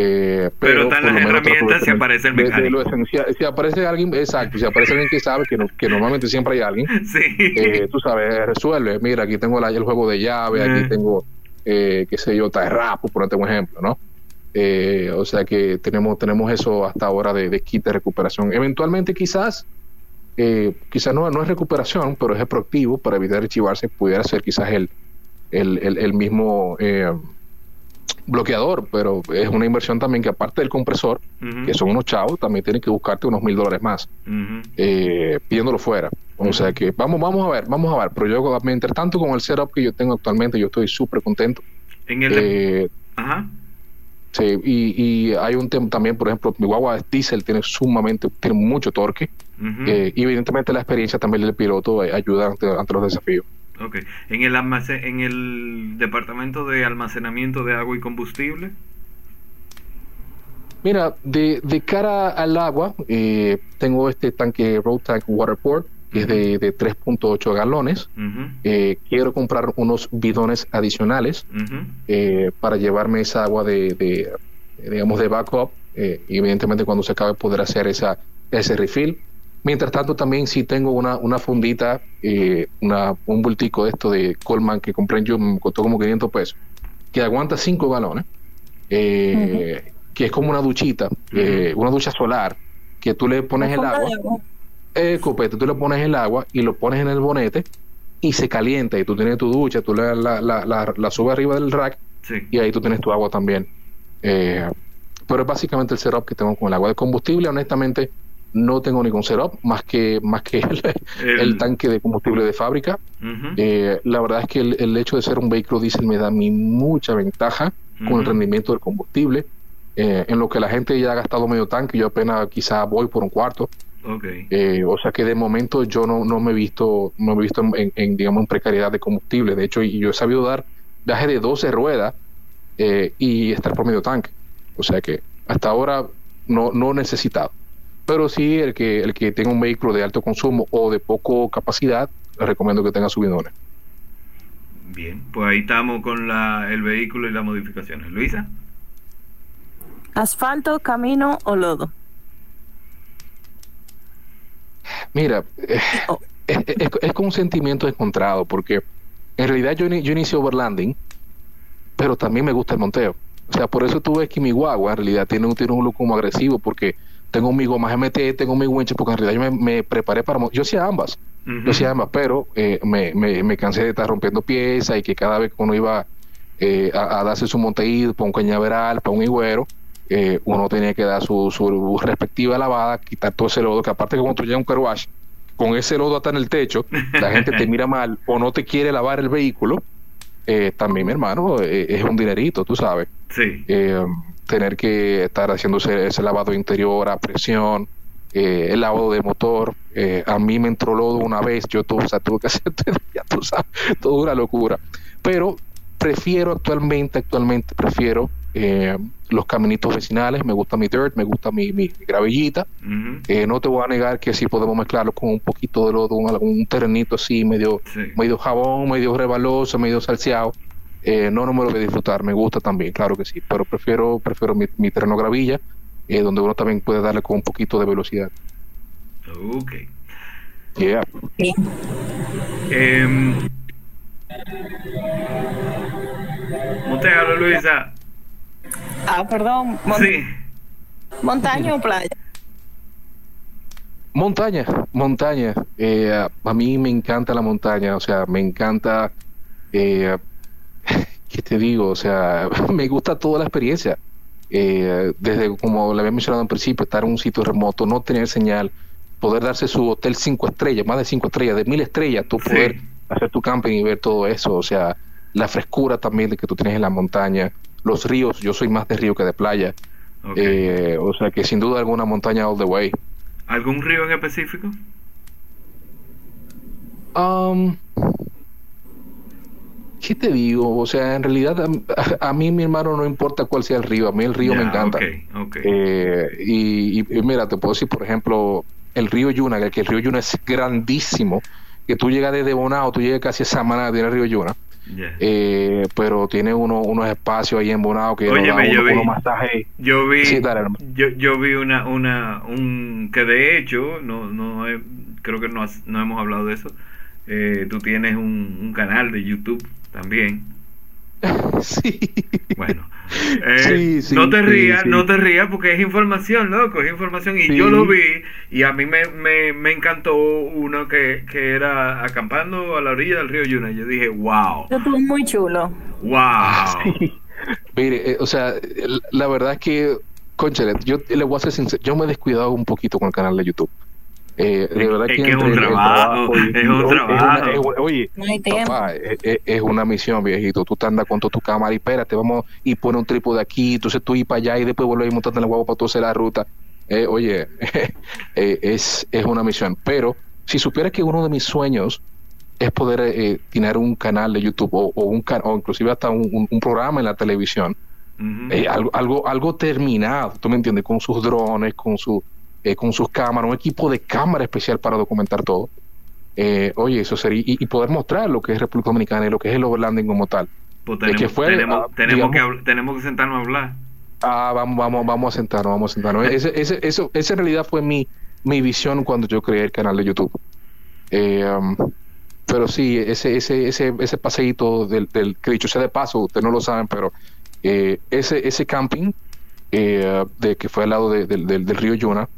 Eh, Pero están por las herramientas si aparece el de- de si aparece alguien, exacto, si aparece alguien que sabe, que, no- que normalmente siempre hay alguien, [laughs] Sí. eh, tú sabes, resuelve. Mira, aquí tengo la- el juego de llave, aquí tengo, eh, qué sé yo, rap, por ponerte un ejemplo, ¿no? Eh, o sea que tenemos, tenemos eso hasta ahora de, de kit de recuperación. Eventualmente, quizás, eh, quizás no, no es recuperación, pero es proactivo para evitar archivarse, pudiera ser quizás el, el, el, el mismo eh, bloqueador, pero es una inversión también que aparte del compresor, que son unos chavos, también tienen que buscarte unos mil dólares más eh, pidiéndolo fuera. O sea que vamos, vamos a ver, vamos a ver. Pero yo, mientras tanto, con el setup que yo tengo actualmente, yo estoy súper contento. En el. Eh, Ajá. sí, y, y hay un tema también, por ejemplo, mi guagua es diésel, tiene sumamente, tiene mucho torque. eh, y evidentemente la experiencia también del piloto ayuda ante, ante los desafíos. Ok. En el, almacén, en el departamento de almacenamiento de agua y combustible. Mira, de, de cara al agua, eh, tengo este tanque Road Tank Waterport, que es de, de 3.8 galones. Eh, quiero comprar unos bidones adicionales eh, para llevarme esa agua de, de, digamos, de backup. eh, evidentemente cuando se acabe poder hacer esa, ese refill. Mientras tanto también si tengo una, una fundita, eh, una, un bultico de esto de Coleman que compré yo, me costó como 500 pesos, que aguanta 5 galones, eh, que es como una duchita, eh, una ducha solar, que tú le pones el agua agua. eh, copete, tú le pones el agua y lo pones en el bonete y se calienta y tú tienes tu ducha, tú la, la, la, la- la subes arriba del rack Sí. y ahí tú tienes tu agua también. Eh, pero es básicamente el setup que tengo con el agua de combustible. Honestamente, no tengo ningún setup más que, más que el, El- el tanque de combustible de fábrica. Eh, la verdad es que el, el hecho de ser un vehículo diésel me da a mí mucha ventaja con el rendimiento del combustible. Eh, en lo que la gente ya ha gastado medio tanque, yo apenas quizá voy por un cuarto. Eh, o sea que de momento yo no, no me he visto, no me he visto en, en, digamos en precariedad de combustible. De hecho, yo he sabido dar viaje de 12 ruedas y estar por medio tanque. O sea que hasta ahora no, no he necesitado. Pero sí el que, el que tenga un vehículo de alto consumo o de poco capacidad, le recomiendo que tenga subidones. Bien. Pues ahí estamos con la, el vehículo y las modificaciones. Luisa. Asfalto, camino o lodo. Mira, eh, Oh. es, es- es con un sentimiento encontrado, porque en realidad yo, yo inicié overlanding, pero pero también me gusta el monteo. O sea, por eso tú ves que mi guagua en realidad tiene un, tiene un look como agresivo, porque tengo mi goma GMT, tengo mi winch, porque en realidad yo me, me preparé para... Yo hacía ambas, yo hacía ambas, pero eh, me, me, me, cansé de estar rompiendo piezas y que cada vez que uno iba eh, a, a, darse su monteído para un cañaveral, para un higüero, eh, uno tenía que dar su, su, respectiva lavada, quitar todo ese lodo, que aparte que cuando tú llegas un car wash, con ese lodo hasta en el techo, la gente te mira mal o no te quiere lavar el vehículo, eh, también, mi hermano, eh, es un dinerito, tú sabes. Sí. Tener que estar haciéndose ese lavado interior a presión, eh, el lavado de motor. Eh, a mí me entró lodo una vez, yo tuve, o sea, tuve que [laughs] hacer, ya tú sabes, toda una locura. Pero prefiero actualmente, actualmente prefiero eh, los caminitos vecinales, me gusta mi dirt, me gusta mi, mi, mi gravillita. Uh -huh. eh, no te voy a negar que sí podemos mezclarlo con un poquito de lodo, un, un terrenito así, medio, Sí. medio jabón, medio rebaloso, medio salseado. Eh, no, no me lo voy a disfrutar, me gusta también, claro que sí, pero prefiero, prefiero mi, mi terreno gravilla, eh, donde uno también puede darle con un poquito de velocidad. Ok. Yeah. Eh, Montéalo, Luisa. Ah, perdón. Mon- Sí. ¿Montaña o playa? Montaña, montaña. Eh, a- a mí me encanta la montaña, o sea, me encanta, eh, ¿qué te digo? O sea, [laughs] me gusta toda la experiencia. Eh, desde, como le había mencionado en principio, estar en un sitio remoto, no tener señal, poder darse su hotel cinco estrellas, más de cinco estrellas, de mil estrellas, tú Sí. poder hacer tu camping y ver todo eso, o sea, la frescura también de que tú tienes en la montaña, los ríos, yo soy más de río que de playa, eh, o sea que sin duda alguna montaña all the way. ¿Algún río en específico? Um, ¿Qué te digo? O sea, en realidad a, a mí, mi hermano, no importa cuál sea el río. A mí el río me encanta. Ok, ok. Eh, y, y- mira, te puedo decir, por ejemplo, el río Yuna, que el río Yuna es grandísimo, que tú llegas desde Bonao, tú llegas casi a Samaná, tiene el río Yuna, eh, pero tiene uno, unos espacios ahí en Bonao que nos da yo uno, vi- unos masajes. Yo vi, Sí, dale, yo, yo vi una, una, un, que de hecho, no, no creo que no, no hemos hablado de eso. Eh, tú tienes un, un canal de YouTube también. [laughs] sí. Bueno, eh, Sí, sí, no te rías, sí. no te rías porque es información, loco, es información. Y Sí. yo lo vi y a mí me, me, me encantó uno que, que era acampando a la orilla del río Yuna. Yo dije, wow, Estuvo muy chulo. wow. Mire, eh, o sea, la verdad es que, conchale, yo le voy a ser sincero, yo me he descuidado un poquito con el canal de YouTube. Eh, de Es- verdad es que es entre un el trabajo, y- es un y- trabajo. una- es- oye, No papá, es, es- es una misión, viejito. Tú te andas con toda tu cámara y espérate, vamos y pone un trípode aquí, entonces tú ir para allá y después vuelves a montarte en el huevo para tú hacer la ruta. Eh, oye, [laughs] eh, es, es una misión. Pero si supieras que uno de mis sueños es poder eh, tener un canal de YouTube o, o un can- o inclusive hasta un, un- un programa en la televisión Ujú. eh, algo, algo, algo terminado, ¿tú me entiendes? Con sus drones, con, su, eh, con sus cámaras, un equipo de cámara especial para documentar todo. Eh, oye, eso sería, y, y poder mostrar lo que es República Dominicana y lo que es el overlanding como tal. Pues tenemos, que fue, tenemos, ah, tenemos, que, digamos- tenemos que sentarnos a hablar. Ah, vamos, vamos, vamos a sentarnos, vamos a sentarnos. Ese, ese, eso, esa en realidad fue mi, mi visión cuando yo creé el canal de YouTube. Eh, um, pero sí, ese, ese, ese, ese paseíto del, del que dicho sea de paso, ustedes no lo saben, pero eh, ese, ese camping eh, de que fue al lado de- del- del- del río Yuna,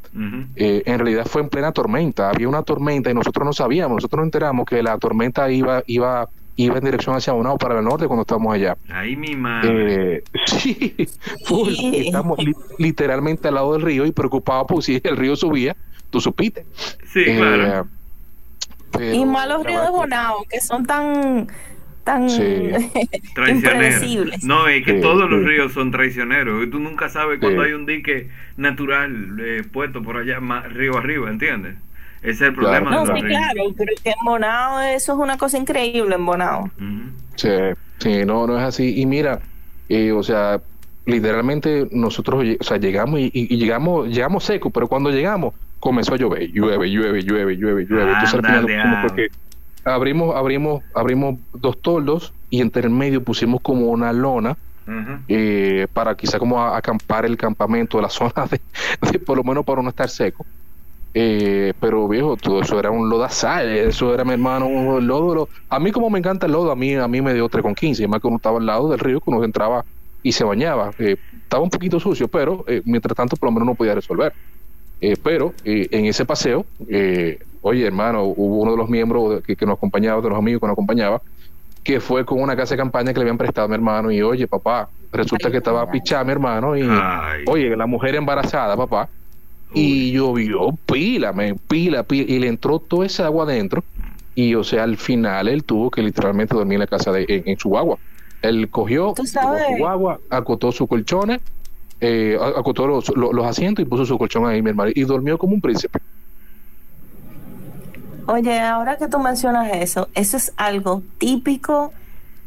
Eh, en realidad fue en plena tormenta. Había una tormenta y nosotros no sabíamos. Nosotros nos enteramos que la tormenta iba, iba, iba en dirección hacia Bonao para el norte cuando estábamos allá. Ahí mi madre. Eh, [laughs] sí, full. Sí. estamos li- literalmente al lado del río y preocupados por si el río subía, tú supiste. sí, Eh, claro. pero Y más los la ríos de Bonao, que son tan, tan Sí. [laughs] Traicionero. impredecibles. No, es que Sí, todos los ríos son traicioneros. Y tú nunca sabes cuando hay un dique natural eh, puesto por allá, más río arriba, ¿entiendes? Ese es el Claro. problema No, de los sí, ríos. claro, pero que en Bonao eso es una cosa increíble en Bonao. Sí, sí, no, no es así. Y mira, eh, o sea, literalmente nosotros, o sea, llegamos y, llegamos, llegamos secos, pero cuando llegamos comenzó a llover, llueve, llueve, llueve, llueve, llueve. Entonces al final ah. porque abrimos, abrimos, abrimos dos toldos y entre el medio pusimos como una lona eh, para quizá como a- acampar el campamento, la [laughs] zona de, de por lo menos para no estar seco. Eh, pero viejo, todo eso era un lodazal, eso era mi hermano, un lodo, A mí como me encanta el lodo, a mí, a mí me dio 3 con 15, más que uno estaba al lado del río, que uno entraba y se bañaba. Eh, estaba un poquito sucio, pero eh, mientras tanto por lo menos no podía resolver. pero en ese paseo, oye hermano, hubo uno de los miembros que, nos acompañaba, de los amigos que nos acompañaba, que fue con una casa de campaña que le habían prestado a mi hermano y oye papá, resulta que estaba pichada mi hermano y oye, la mujer embarazada, papá y llovió pila, me pila, pila, y le entró toda esa agua adentro. Y o sea, al final él tuvo que literalmente dormir en la casa de, en, su agua. Él cogió su agua, acotó sus colchones, eh, acotó los, los, asientos y puso su colchón ahí, mi hermano, y durmió como un príncipe. Oye, ahora que tú mencionas eso, eso es algo típico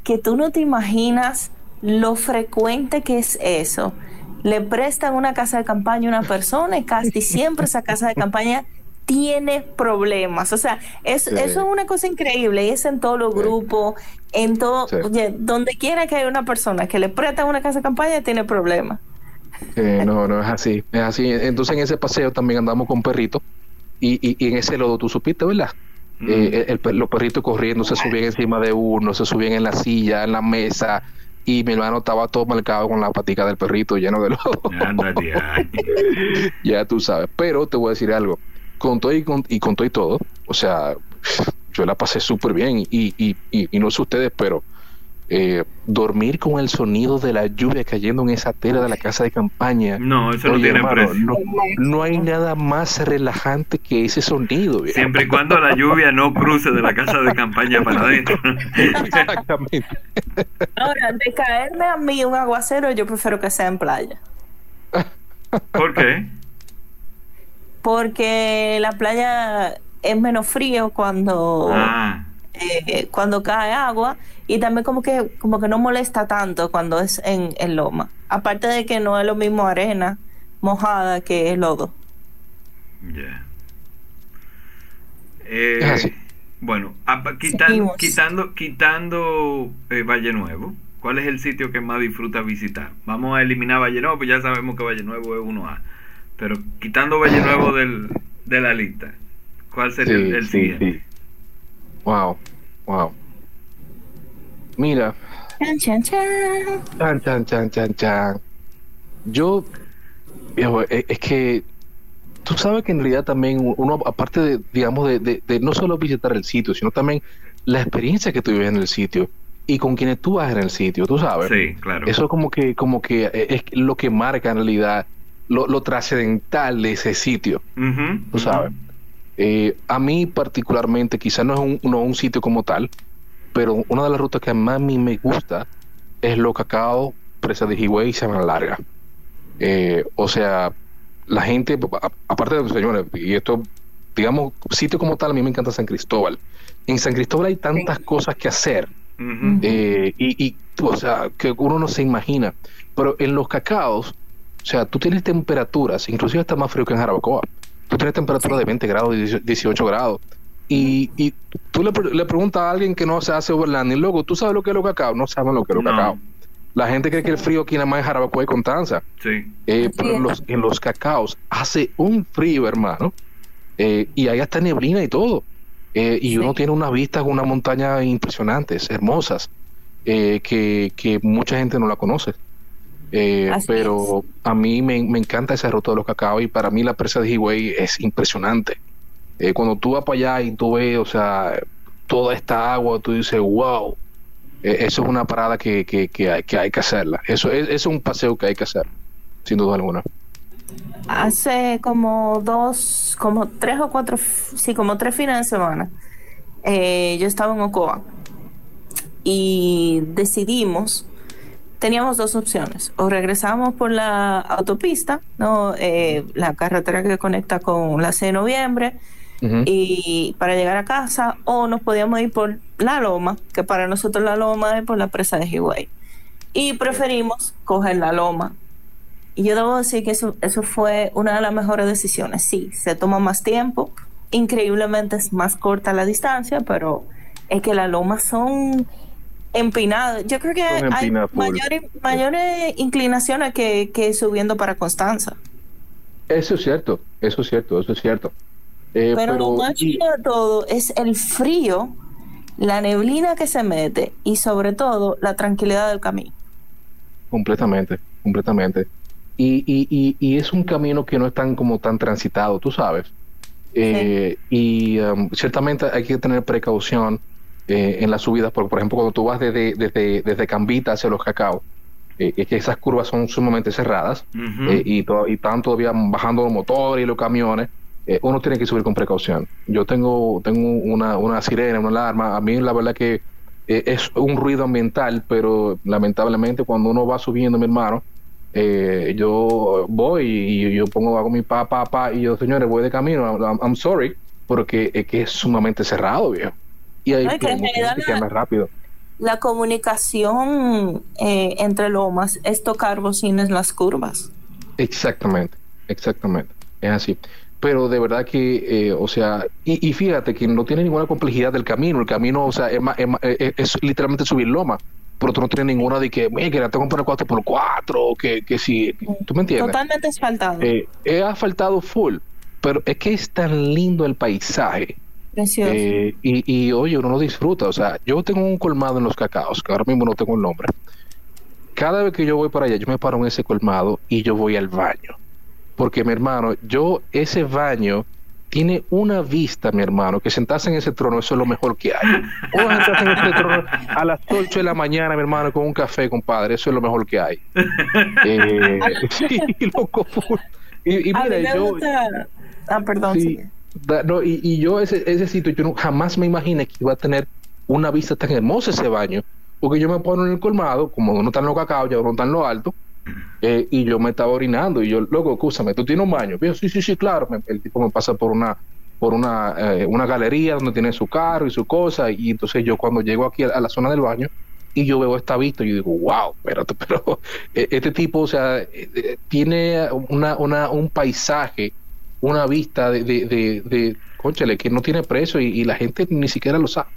que tú no te imaginas lo frecuente que es eso le prestan una casa de campaña a una persona y casi siempre esa casa de campaña tiene problemas. O sea, eso es una cosa increíble y es en todos los grupos, en todo, oye, donde quiera que haya una persona que le presta una casa de campaña tiene problemas. no, no es así, es así. Entonces en ese paseo también andamos con perritos y, y, en ese lodo tú supiste, ¿verdad? Mm. Eh, los perritos corriendo se subían encima de uno, se subían en la silla, en la mesa, y mi hermano estaba todo marcado con la patica del perrito lleno de lodo. [laughs] ya tú sabes. Pero te voy a decir algo. Con todo y con, y con todo y todo, o sea, yo la pasé súper bien y, y, y, y, no sé ustedes, pero eh, dormir con el sonido de la lluvia cayendo en esa tela de la casa de campaña. No, eso no tiene precio. No, hay nada más relajante que ese sonido. Siempre y cuando la lluvia no cruce de la casa de campaña para adentro. Exactamente. Ahora, de caerme a mí un aguacero, yo prefiero que sea en playa. ¿Por qué? Porque la playa es menos frío cuando... Ah eh, cuando cae agua y también como que como que no molesta tanto cuando es en, en loma. Aparte de que no es lo mismo arena mojada que lodo. Ya. Eh, bueno, quitando quitando, quitando eh, Valle Nuevo, ¿cuál es el sitio que más disfruta visitar? Vamos a eliminar Valle Nuevo, pues ya sabemos que Valle Nuevo es 1A. Pero quitando Valle Nuevo del, de la lista, ¿cuál sería el, siguiente? Wow, wow. Mira. Chan, chan, chan. Chan, chan, chan, chan, Yo, eh, es que tú sabes que en realidad también uno, aparte de, digamos, de, de, no solo visitar el sitio, sino también la experiencia que tú vives en el sitio y con quienes tú vas en el sitio, tú sabes. Sí, claro. Eso como que, como que es lo que marca en realidad lo, lo trascendental de ese sitio, tú sabes. Eh, a mí particularmente, quizás no es un, no un sitio como tal, pero una de las rutas que más a mí me gusta es lo cacao, presa de Higüey y Sabana Larga. Eh, o sea, la gente, aparte de los señores, y esto, digamos, sitio como tal, a mí me encanta San Cristóbal. En San Cristóbal hay tantas cosas que hacer, eh, y, y, o sea, que uno no se imagina. Pero en los cacaos, o sea, tú tienes temperaturas, inclusive está más frío que en Jarabacoa tú tienes temperatura de 20 grados, 18 grados. Y, y tú le, le, preguntas a alguien que no se hace overlanding, luego, ¿tú sabes lo que es lo cacao? No saben lo que es lo cacao. La gente cree que el frío aquí nada más es Jarabacoa y Constanza. Sí. Eh, pero en los, en los cacaos hace un frío, hermano. Eh, y hay hasta neblina y todo. Eh, y uno tiene unas vistas, una montaña impresionantes, hermosas, que, que mucha gente no la conoce. Eh, pero a mí me, encanta ese ruta de los cacao y para mí la presa de Higüey es impresionante. Eh, cuando tú vas para allá y tú ves, o sea, toda esta agua, tú dices, wow, eh, eso es una parada que, que, que, hay, que hacerla. Eso es, un paseo que hay que hacer, sin duda alguna. Hace como dos, como tres o cuatro, sí, como tres fines de semana, yo estaba en Ocoa y decidimos teníamos dos opciones. O regresamos por la autopista, ¿no? Eh, la carretera que conecta con la C de noviembre, y para llegar a casa, o nos podíamos ir por la loma, que para nosotros la loma es por la presa de Higüey. Y preferimos coger la loma. Y yo debo decir que eso, eso fue una de las mejores decisiones. Sí, se toma más tiempo, increíblemente es más corta la distancia, pero es que las lomas son empinado. Yo creo que hay mayores, mayores inclinaciones que, que subiendo para Constanza. Eso es cierto, eso es cierto, eso es cierto. Eh, pero, lo más chido de todo es el frío, la neblina que se mete y sobre todo la tranquilidad del camino. Completamente, completamente. Y, y, y, es un camino que no es tan como tan transitado, tú sabes. Eh, y um, ciertamente hay que tener precaución eh, en las subidas, porque por ejemplo cuando tú vas desde, desde, desde Cambita hacia los cacao, eh, es que esas curvas son sumamente cerradas y, y están todavía bajando los motores y los camiones. Uno tiene que subir con precaución. Yo tengo, tengo una, una sirena, una alarma. A mí la verdad que es un ruido ambiental, pero lamentablemente cuando uno va subiendo, mi hermano, eh, yo voy y yo pongo hago mi pa, pa, pa, y yo, señores, voy de camino, I'm, sorry, porque es que es sumamente cerrado, viejo. Y hay que, que más rápido. La comunicación eh, entre lomas es tocar bocinas en las curvas. Exactamente, exactamente, es así. Pero de verdad que, eh, o sea, y, fíjate que no tiene ninguna complejidad del camino. El camino, o sea, es, es, es literalmente subir loma pero tú no tienes ninguna de que, que la tengo poner 4x4, que, que si, ¿tú me entiendes? Totalmente asfaltado. Eh, he asfaltado full, pero es que es tan lindo el paisaje. Precioso. Eh, y, y, oye, uno lo disfruta. O sea, yo tengo un colmado en los cacaos, que ahora mismo no tengo el nombre. Cada vez que yo voy para allá, yo me paro en ese colmado y yo voy al baño. Porque mi hermano, yo ese baño tiene una vista, mi hermano, que sentarse en ese trono, eso es lo mejor que hay. [laughs] O sentarse en ese trono a las 8 de la mañana, mi hermano, con un café, compadre, eso es lo mejor que hay. [laughs] Eh, [laughs] sí, loco. Y, y mira, yo. Ah, perdón. Sí, no, y, y, yo, ese, ese sitio, yo no, jamás me imaginé que iba a tener una vista tan hermosa ese baño, porque yo me pongo en el colmado, como uno está en lo cacao, ya uno está en lo alto, eh, y yo me estaba orinando y yo, loco, escúchame, ¿tú tienes un baño? yo, sí, sí, sí, claro. el tipo me pasa por una por una, eh, una galería donde tiene su carro y su cosa y entonces yo cuando llego aquí a, la zona del baño y yo veo esta vista, yo digo, wow, espérate, [laughs] pero eh, este tipo, o sea, tiene una, una, un paisaje, una vista de, de, de, conchale, que no tiene precio y la gente ni siquiera lo sabe.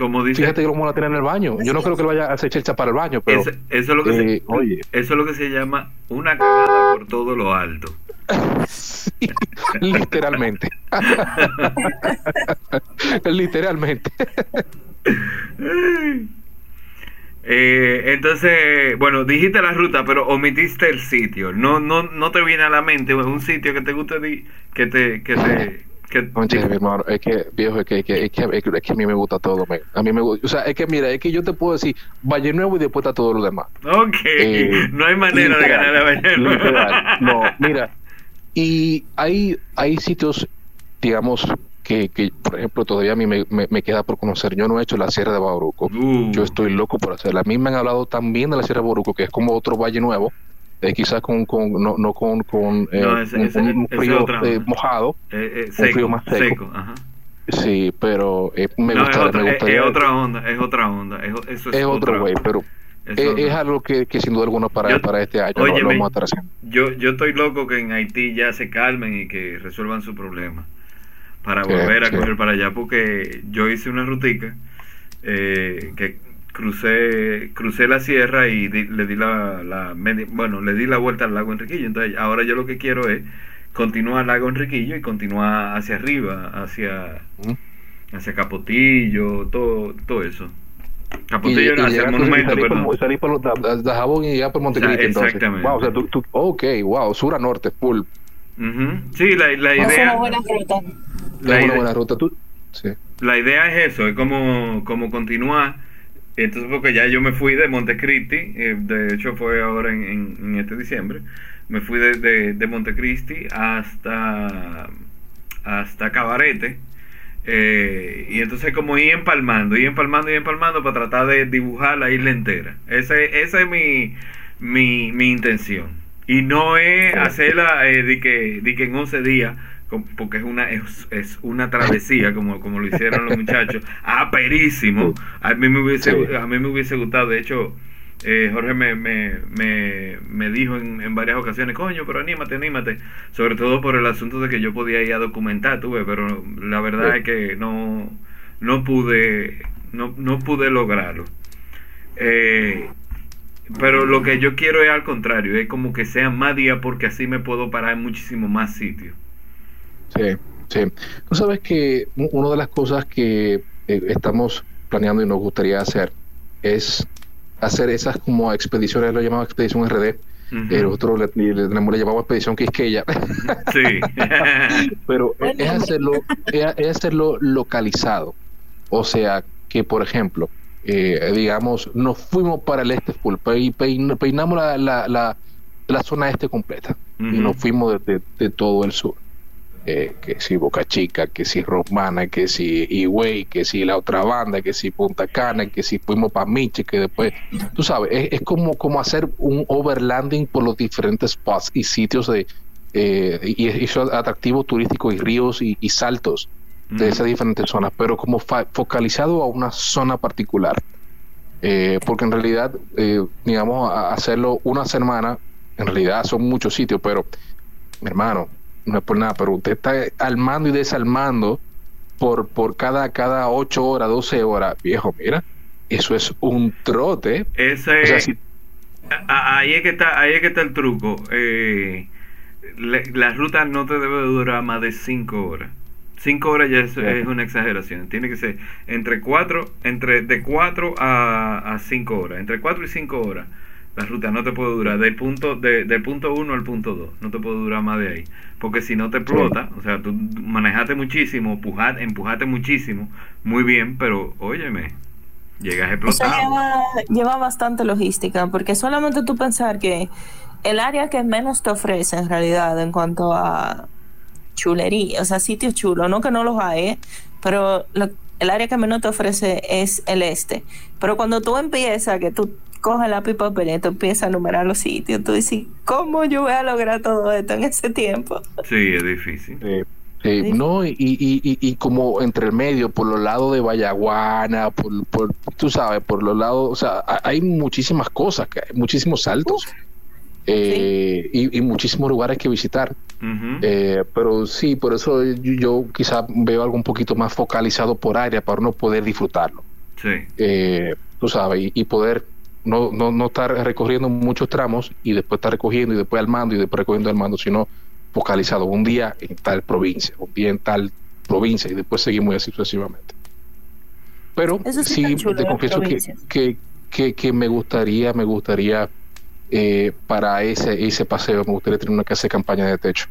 Como dice, Fíjate que lo vamos a tener en el baño. Yo no creo que lo vaya a hacer checha para el baño, pero. Eso, es lo que se, eh, oye. eso es lo que se llama una cagada por todo lo alto. [laughs] literalmente. [laughs] literalmente. [laughs] Eh, entonces, bueno, dijiste la ruta, pero omitiste el sitio. No, no, no te viene a la mente un sitio que te guste, que te, que te, que, hermano, es que, viejo, es que, es que, es que, es que, a mí me gusta todo, A mí me gusta, o sea, es que mira, es que yo te puedo decir Valle Nuevo y después está todo lo demás. Ok, eh, no hay manera de ganar a Valle Nuevo. no, mira, y hay, hay sitios, digamos, que, que, por ejemplo, todavía a mí me, me, queda por conocer. Yo no he hecho la Sierra de Bauruco. Uh. Yo estoy loco por hacerla. A mí me han hablado también de la Sierra de Bauruco, que es como otro Valle Nuevo, eh, quizás con, con, no, no con, con eh, un, frío eh, mojado, eh, seco, un frío más seco. ajá. Sí, pero me, gusta, es, me gustaría, es, otra onda, es otra onda. Es, eso es, es otro güey, pero es, algo que, que, sin duda alguna para, para este año oye, lo, vamos a estar haciendo. Yo, yo estoy loco que en Haití ya se calmen y que resuelvan su problema para volver a correr para allá, porque yo hice una rutica eh, que crucé crucé la sierra y le di la, la bueno le di la vuelta al lago Enriquillo. Entonces ahora yo lo que quiero es continuar al lago Enriquillo y continuar hacia arriba hacia hacia Capotillo todo todo eso. Capotillo y, hacia el monumento salir por, salir por de Jabón y ya por Montecristi exactamente. Wow, o sea, tú, tú, ok wow sur a norte full. Sí la, la idea es una buena ruta. La es una buena ruta tú sí. la idea es eso es como como continuar entonces, porque ya yo me fui de Montecristi, eh, de hecho fue ahora en, este diciembre, me fui de, de, Montecristi hasta, hasta Cabarete. Eh, y entonces como ir empalmando, ir empalmando y empalmando para tratar de dibujar la isla entera. Ese, esa es mi, mi, mi intención. Y no es hacerla eh, de, que, de que en 11 días porque es una es, es, una travesía como, como lo hicieron los muchachos. [laughs] Aperísimo a mí me hubiese a mí me hubiese gustado de hecho eh, Jorge me, me, me, me dijo en, en, varias ocasiones coño pero anímate anímate sobre todo por el asunto de que yo podía ir a documentar tuve pero la verdad es que no no pude no, no pude lograrlo. Eh, pero lo que yo quiero es al contrario, es como que sea más días porque así me puedo parar en muchísimo más sitios. Sí, Sí, tú sabes que una de las cosas que eh, estamos planeando y nos gustaría hacer es hacer esas como expediciones, lo llamamos expedición RD, uh nosotros le, le, le, llamamos expedición Quisqueya. Sí. [laughs] Pero es hacerlo, es, hacerlo localizado. O sea, que por ejemplo, eh, digamos, nos fuimos para el este full, peinamos la, la, la, la zona este completa y nos fuimos de, de todo el sur. Eh, que si Boca Chica, que si Romana, que si Higüey, que si la otra banda, que si Punta Cana, que si fuimos para Miche, que después, tú sabes, es, como, como hacer un overlanding por los diferentes spots y sitios de eh, y, atractivos turísticos y ríos y, saltos de esas diferentes zonas, pero como focalizado a una zona particular. Eh, porque en realidad, digamos, hacerlo una semana, en realidad son muchos sitios, pero, mi hermano, no es por nada, pero usted está armando y desarmando por, por cada, cada 8 horas, 12 horas, viejo, mira, eso es un trote. Ese, ahí, es que está, ahí es que está el truco. Eh, la ruta no te debe durar más de 5 horas. 5 horas ya es, una exageración. Tiene que ser entre 4, entre de 4 a 5 horas. Entre 4 y 5 horas la ruta no te puede durar del punto de, del punto 1 al punto 2, no te puede durar más de ahí, porque si no te explota, o sea, tú manejaste muchísimo, empujaste, empujaste muchísimo, muy bien, pero óyeme, llegas a explotar. lleva, bastante logística, porque solamente tú pensar que el área que menos te ofrece en realidad en cuanto a chulería, o sea, sitios chulos, no que no los hay, ¿eh? pero el área que menos te ofrece es el este. Pero cuando tú empiezas, que tú coja la y papel y tú empiezas a numerar los sitios. Tú dices, ¿cómo yo voy a lograr todo esto en ese tiempo? Sí, es difícil. No, y, y, y, como entre el medio, por los lados de Vallaguana, por, por, tú sabes, por los lados, o sea, hay muchísimas cosas, muchísimos saltos eh, y, muchísimos lugares que visitar. Eh, pero sí, por eso yo, yo quizá veo algo un poquito más focalizado por área para uno poder disfrutarlo. Sí. Eh, tú sabes, y, poder no, no, no estar recorriendo muchos tramos y después estar recogiendo y después al mando y después recogiendo al mando, sino focalizado un día en tal provincia, un día en tal provincia y después seguimos así sucesivamente. Pero sí, te confieso que, que, que, me gustaría, me gustaría eh, para ese, ese paseo, me gustaría tener una casa de campaña de techo.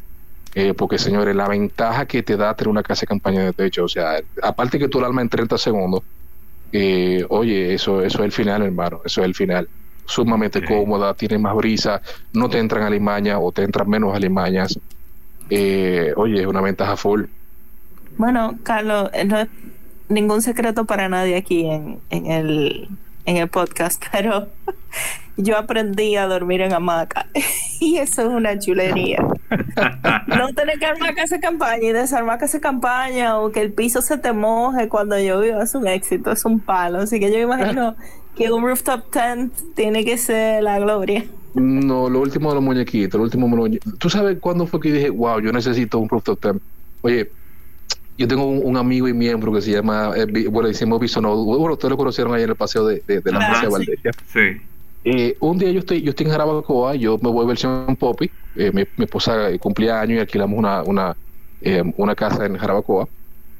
Eh, porque señores, la ventaja que te da tener una casa de campaña de techo, o sea, aparte que tú el alma en 30 segundos, eh, oye, eso, eso es el final, hermano, eso es el final. Sumamente cómoda, tiene más brisa, no te entran alimañas o te entran menos alimañas. Eh, oye, es una ventaja full. Bueno, Carlos, no es ningún secreto para nadie aquí en, en, el, en el podcast, [laughs] pero yo aprendí a dormir en hamaca [laughs] y eso es una chulería. no tener que armar casa de campaña y desarmar de campaña o que el piso se te moje cuando yo vivo es un éxito, es un palo. Así que yo imagino que un rooftop tent tiene que ser la gloria. No, lo último de los muñequitos, lo último. ¿Tú sabes cuándo fue que dije, wow, yo necesito un rooftop tent? Oye, yo tengo un, amigo y miembro que se llama, eh, bueno, decimos Bisono, bueno, ustedes lo conocieron ahí en el paseo de, de, la Murcia de Valdezia. Sí. Eh, un día yo estoy, yo estoy en Jarabacoa, yo me voy a versión Poppy, eh, mi, esposa cumplía años y alquilamos una, una, eh, una casa en Jarabacoa.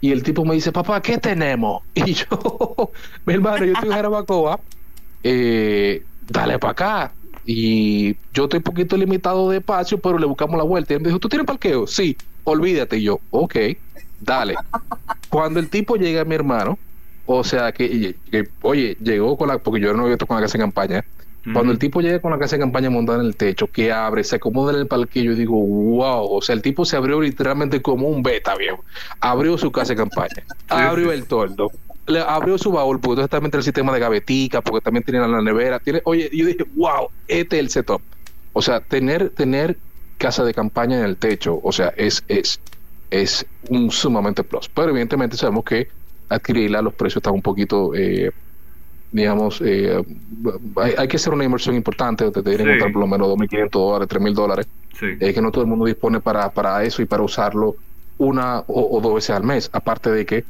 Y el tipo me dice, papá, ¿qué tenemos? [laughs] Y yo, [laughs] mi hermano, yo estoy en Jarabacoa, dale para acá. Y yo estoy un poquito limitado de espacio, pero le buscamos la vuelta. Y él me dijo, ¿tú tienes parqueo? Sí, olvídate. Y yo, ok, dale. Cuando el tipo llega, mi hermano, o sea que, oye, llegó con la, porque yo no había con la casa en campaña, cuando el tipo llega con la casa de campaña montada en el techo, que abre, se acomoda en el parquillo, yo digo, wow, o sea, el tipo se abrió literalmente como un beta, viejo. Abrió su casa de campaña, [laughs] abrió el toldo, le abrió su baúl, porque entonces también tiene el sistema de gavetica, porque también tiene la nevera, tiene, oye, yo dije, wow, este es el setup. O sea, tener, tener casa de campaña en el techo, o sea, es, es, es un sumamente plus. Pero evidentemente sabemos que adquirirla, los precios están un poquito eh, digamos, eh, hay, que hacer una inversión importante, te tienen que por lo menos 2.500 dólares, 3.000 dólares, Es que no todo el mundo dispone para, para eso y para usarlo una o, dos veces al mes. Aparte de que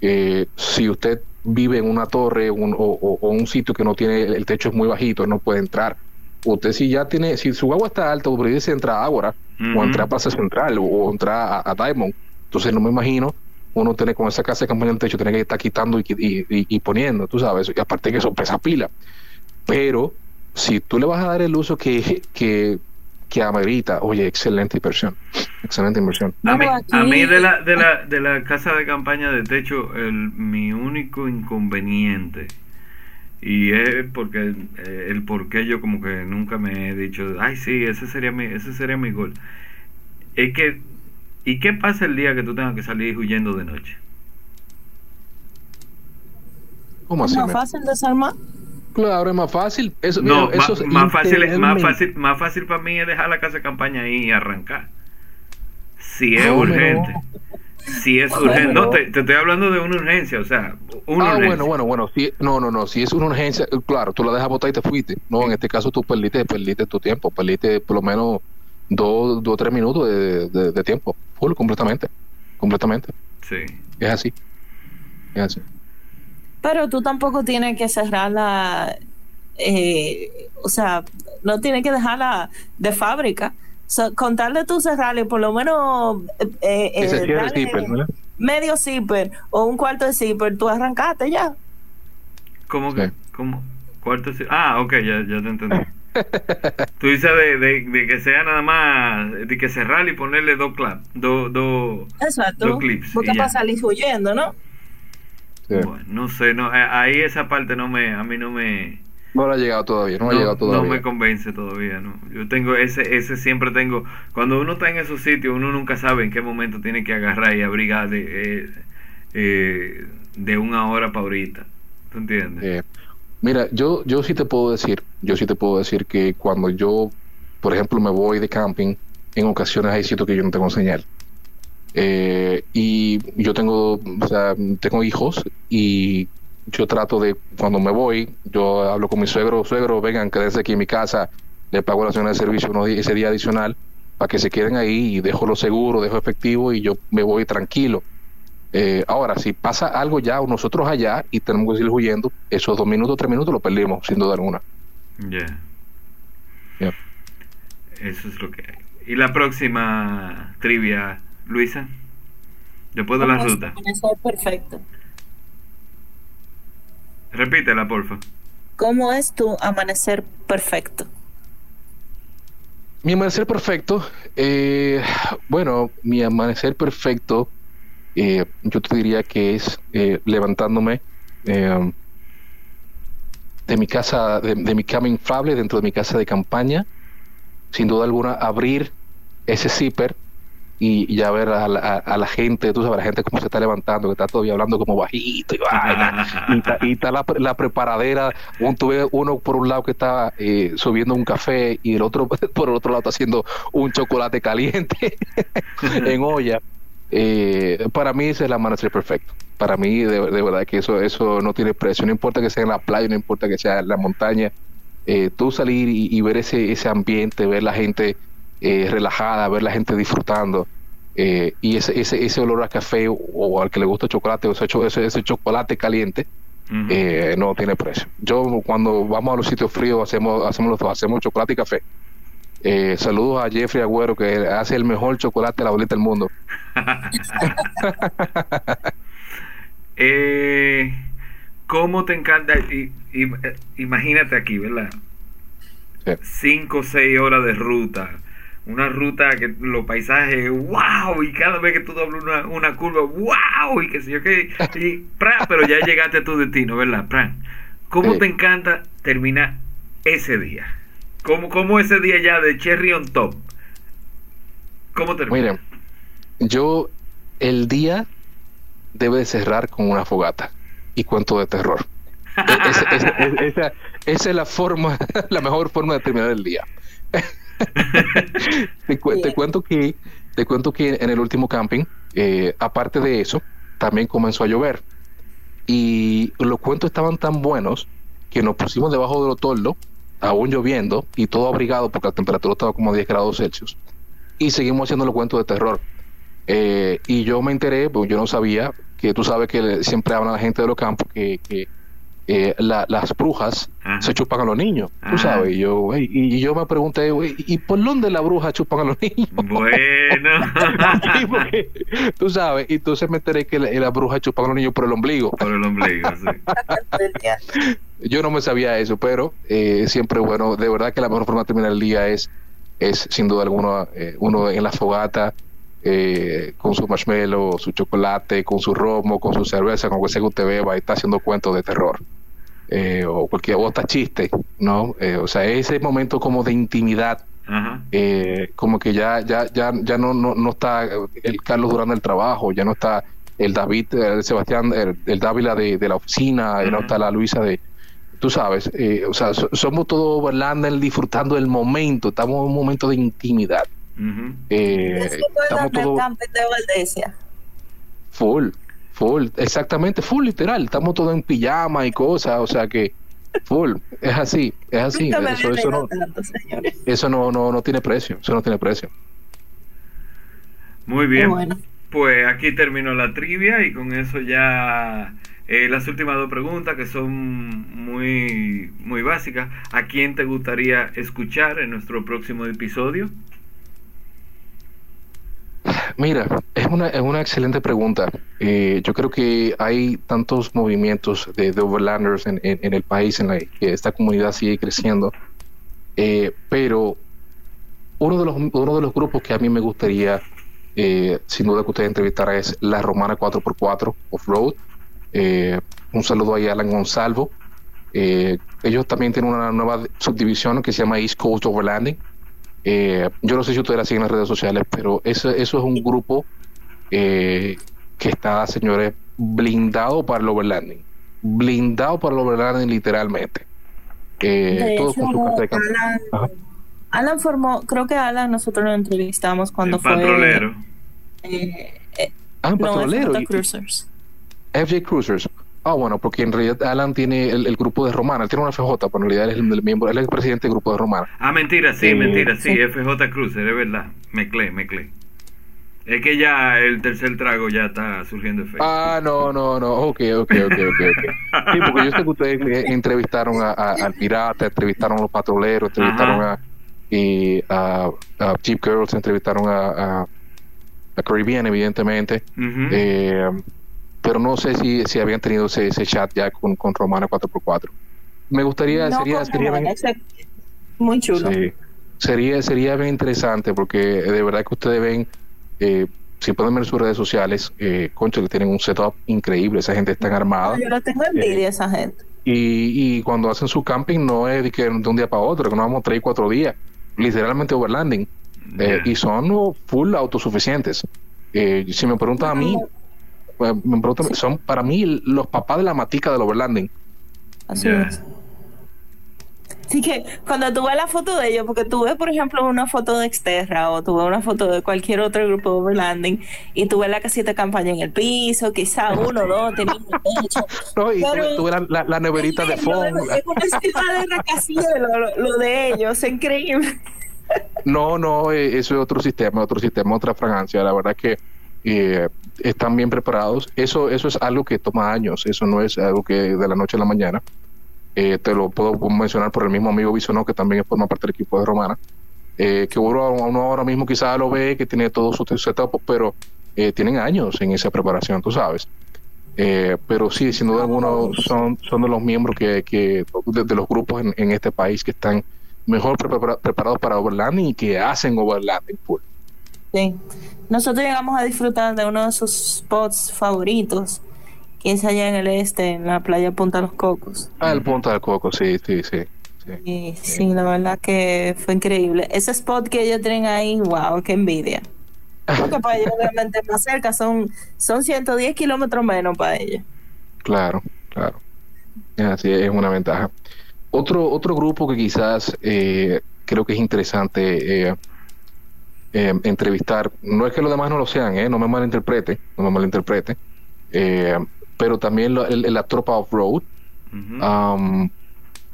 eh, si usted vive en una torre un, o, un sitio que no tiene, el techo es muy bajito, no puede entrar. Usted si ya tiene, si su agua está alta, usted dice entra a Ágora, o entra a Plaza Central, o, entra a, Diamond, Entonces no me imagino uno tiene con esa casa de campaña en el techo, tiene que estar quitando y, y, y, poniendo, tú sabes, y aparte que eso pesa pila. Pero si tú le vas a dar el uso que, que, que amerita, oye, excelente inversión, excelente inversión. A mí, a mí de, la, de, la, de la casa de campaña de techo, el, mi único inconveniente, y es porque eh, el por qué yo como que nunca me he dicho, ay sí, ese sería mi, ese sería mi gol, es que ¿Y qué pasa el día que tú tengas que salir huyendo de noche? ¿Cómo así? ¿Es más fácil desarmar? Claro, es más fácil. Eso, no, eso más, más, fácil, más, fácil, más fácil para mí es dejar la casa de campaña ahí y arrancar. Si es urgente. Si es urgente. No, te, te, estoy hablando de una urgencia, o sea, una ah, bueno, bueno, bueno. Si, no, no, no. Si es una urgencia, claro, tú la dejas botar y te fuiste. No, en este caso tú perdiste, perdiste tu tiempo, perdiste por lo menos dos, dos o tres minutos de, de, tiempo, full, completamente, completamente. Sí. Es así, es así. Pero tú tampoco tienes que cerrarla, eh, o sea, no tienes que dejarla de fábrica. So, con tal de tú cerrarle por lo menos eh, eh, medio zipper o un cuarto de zipper, tú arrancaste ya. ¿Cómo que? ¿Cómo? ¿Cuarto de zipper? Ah, ok, ya, ya te entendí. [laughs] Tú dices de, de, que sea nada más, de que cerrar y ponerle dos claps, dos, dos, dos clips. Porque para salir huyendo, ¿no? Bueno, no sé, no, eh, ahí esa parte no me, a mí no me... No ha llegado todavía, no, ha llegado todavía. No me convence todavía, ¿no? Yo tengo ese, ese siempre tengo, cuando uno está en esos sitios, uno nunca sabe en qué momento tiene que agarrar y abrigar de, eh, eh, de una hora para ahorita. ¿Tú entiendes? Mira, yo, yo sí te puedo decir, yo sí te puedo decir que cuando yo, por ejemplo, me voy de camping, en ocasiones hay sitios que yo no tengo señal. Eh, y yo tengo, o sea, tengo hijos y yo trato de, cuando me voy, yo hablo con mi suegro, suegro, vengan, quédense aquí en mi casa, le pago la zona de servicio uno, ese día adicional para que se queden ahí y dejo lo seguro, dejo efectivo y yo me voy tranquilo. Eh, ahora, si pasa algo ya o nosotros allá y tenemos que seguir huyendo, esos dos minutos, tres minutos lo perdimos, sin duda alguna. Ya. Eso es lo que hay. ¿Y la próxima trivia, Luisa? Después de la ruta. perfecto. Repítela, porfa. ¿Cómo es tu amanecer perfecto? Mi amanecer perfecto, eh, bueno, mi amanecer perfecto eh, yo te diría que es eh, levantándome eh, de mi casa, de, mi cama inflable dentro de mi casa de campaña, sin duda alguna abrir ese zipper y, ya ver a la, gente, tú sabes, la gente cómo se está levantando, que está todavía hablando como bajito y y está, la, preparadera, un, tuve uno por un lado que está subiendo un café y el otro [laughs] por el otro lado está haciendo un chocolate caliente [laughs] en olla. Eh, para mí ese es el amanecer perfecto. Para mí, de, verdad que eso, eso no tiene precio. No importa que sea en la playa, no importa que sea en la montaña. Eh, tú salir y, ver ese, ese ambiente, ver la gente eh, relajada, ver la gente disfrutando. y ese, ese, ese olor a café o, al que le gusta el chocolate, o ese, ese chocolate caliente, no tiene precio. Yo cuando vamos a los sitios fríos hacemos, hacemos los dos, hacemos chocolate y café. Eh, saludos a Jeffrey Agüero, que hace el mejor chocolate de la bolita del mundo. [laughs] eh, ¿Cómo te encanta? imagínate aquí, ¿verdad? Cinco o seis horas de ruta. Una ruta que los paisajes, wow, y cada vez que tú doblas una, una curva, wow, y que sé yo qué, [laughs] pero ya llegaste a tu destino, ¿verdad? ¿Cómo te encanta terminar ese día? ¿Cómo, ese día ya de Cherry on Top? ¿Cómo termina? Miren, yo el día debe cerrar con una fogata y cuento de terror. [laughs] E, esa, es la forma, [laughs] la mejor forma de terminar el día. [laughs] te, cuento que te cuento que en el último camping, eh, aparte de eso, también comenzó a llover y los cuentos estaban tan buenos que nos pusimos debajo de los toldos aún lloviendo y todo abrigado porque la temperatura estaba como a 10 grados Celsius. Y seguimos haciendo los cuentos de terror. Eh, y yo me enteré, porque yo no sabía, que tú sabes que siempre habla la gente de los campos que, eh, las brujas se chupan a los niños, tú sabes. Y yo, y, yo me pregunté, ¿y por dónde las brujas chupan a los [laughs] niños? Bueno. [laughs] Sí, porque, tú sabes, y entonces me enteré que la- las brujas chupan a los niños por el ombligo. Por el ombligo, sí. [laughs] Yo no me sabía eso, pero eh, siempre bueno, de verdad que la mejor forma de terminar el día es, es sin duda alguna, eh, uno en la fogata, eh, con su marshmallow, su chocolate, con su romo, con su cerveza, con lo que sea que usted beba y está haciendo cuentos de terror. Eh, o cualquier o hasta chiste, ¿no? Eh, o sea, ese momento como de intimidad, eh, como que ya, ya, ya, ya no, no, no está el Carlos durante el trabajo, ya no está el David, el Sebastián, el, el Dávila de, de la oficina, ya no Ujú. está la Luisa de, tú sabes, eh, o sea, so- somos todos Overlander disfrutando del momento, estamos en un momento de intimidad. Eh, Es estamos el todos full, full, exactamente, full literal, estamos todos en pijama y cosas, o sea que full, es así, es así, eso, eso no, tanto, eso no, no, no tiene precio, eso no tiene precio. Muy bien. Bueno. Pues aquí terminó la trivia y con eso ya eh, las últimas dos preguntas que son muy, muy básicas. ¿A quién te gustaría escuchar en nuestro próximo episodio? Mira, es una, es una excelente pregunta. Eh, yo creo que hay tantos movimientos de, de overlanders en, en- el país en la que esta comunidad sigue creciendo, Eh, pero uno de, los, uno de los grupos que a mí me gustaría, eh, sin duda que usted entrevistara, es la Romana 4x4 Off-Road. Un saludo a Alan Gonzalvo. Ellos también tienen una nueva subdivisión que se llama East Coast Overlanding. Eh, yo no sé si ustedes la siguen en las redes sociales, pero eso, eso es un grupo eh, que está, señores, blindado para el overlanding. Blindado para el overlanding literalmente. Eh, De todo hecho, con su carta de campo. Alan. Alan formó, creo que Alan nosotros lo entrevistamos cuando el fue patrolero. eh, eh, Ah, no, patrolero. FJ y- Cruisers. FJ Cruisers. Ah, bueno, porque en realidad Alan tiene el, el grupo de Romana. Él tiene una FJ, pero en realidad él es el, el miembro, él es el presidente del grupo de Romana. Ah, mentira, sí, Eh, mentira, sí, sí. FJ Cruiser, es verdad. Mezclé, mezclé. Es que ya el tercer trago ya está surgiendo efecto. Ah, no, no, no. Ok, ok, ok, ok. ok. Sí, porque yo sé que ustedes eh, entrevistaron a, a- al pirata, entrevistaron a los patroleros, entrevistaron Ajá. a, y a, a Jeep Girls, entrevistaron a, a, a Caribbean, evidentemente. Eh, pero no sé si, si habían tenido ese, ese chat ya con, con Romana 4x4. Me gustaría, No, sería, sería bien- muy chulo. Sí. Sería, sería bien interesante porque de verdad que ustedes ven, eh, si pueden ver sus redes sociales, eh, concho, que tienen un setup increíble, esa gente está armada. Yo no tengo envidia a esa gente. Y, y cuando hacen su camping no es de, que de un día para otro, que nos vamos tres, cuatro días, literalmente overlanding. Eh, y son full autosuficientes. Eh, si me preguntan a mí, preguntan, son para mí los papás de la matica del overlanding. Así es. Así que cuando tú ves la foto de ellos, porque tú ves, por ejemplo, una foto de Exterra o tú ves una foto de cualquier otro grupo de overlanding y tú ves la casita de campaña en el piso, quizá uno, dos, teniendo techo. [laughs] No, y Pero- tuve, tuve la, la- la neverita de [laughs] foam. Es una ciudad de rascacielos, lo, lo de ellos, es increíble. No, no, eh, eso es otro sistema, otro sistema, otra fragancia. La verdad que eh, están bien preparados. Eso, eso es algo que toma años. Eso no es algo que de la noche a la mañana. Eh, te lo puedo mencionar por el mismo amigo Bisonó, que también forma parte del equipo de Romana. Eh, que uno, ahora mismo quizás lo ve, que tiene todo su setup, pero eh, tienen años en esa preparación, tú sabes. Eh, pero sí, sin duda alguna, son, son de los miembros que, que de, los grupos en, este país que están mejor prepara- preparados para overlanding y que hacen overlanding full. Sí. Nosotros llegamos a disfrutar de uno de sus spots favoritos, que es allá en el este, en la playa Punta Los Cocos. Ah, el punto del coco, sí, sí, sí. sí. Sí, la verdad que fue increíble. Ese spot que ellos tienen ahí, wow, qué envidia. Porque para ellos obviamente más cerca, son, son 110 kilómetros menos para ellos. Claro, claro. Así es una ventaja. Otro, otro grupo que quizás eh, creo que es interesante eh, eh, entrevistar, no es que los demás no lo sean, eh, no me malinterprete, no me malinterprete, eh, pero también lo- el- la tropa off-road. Um,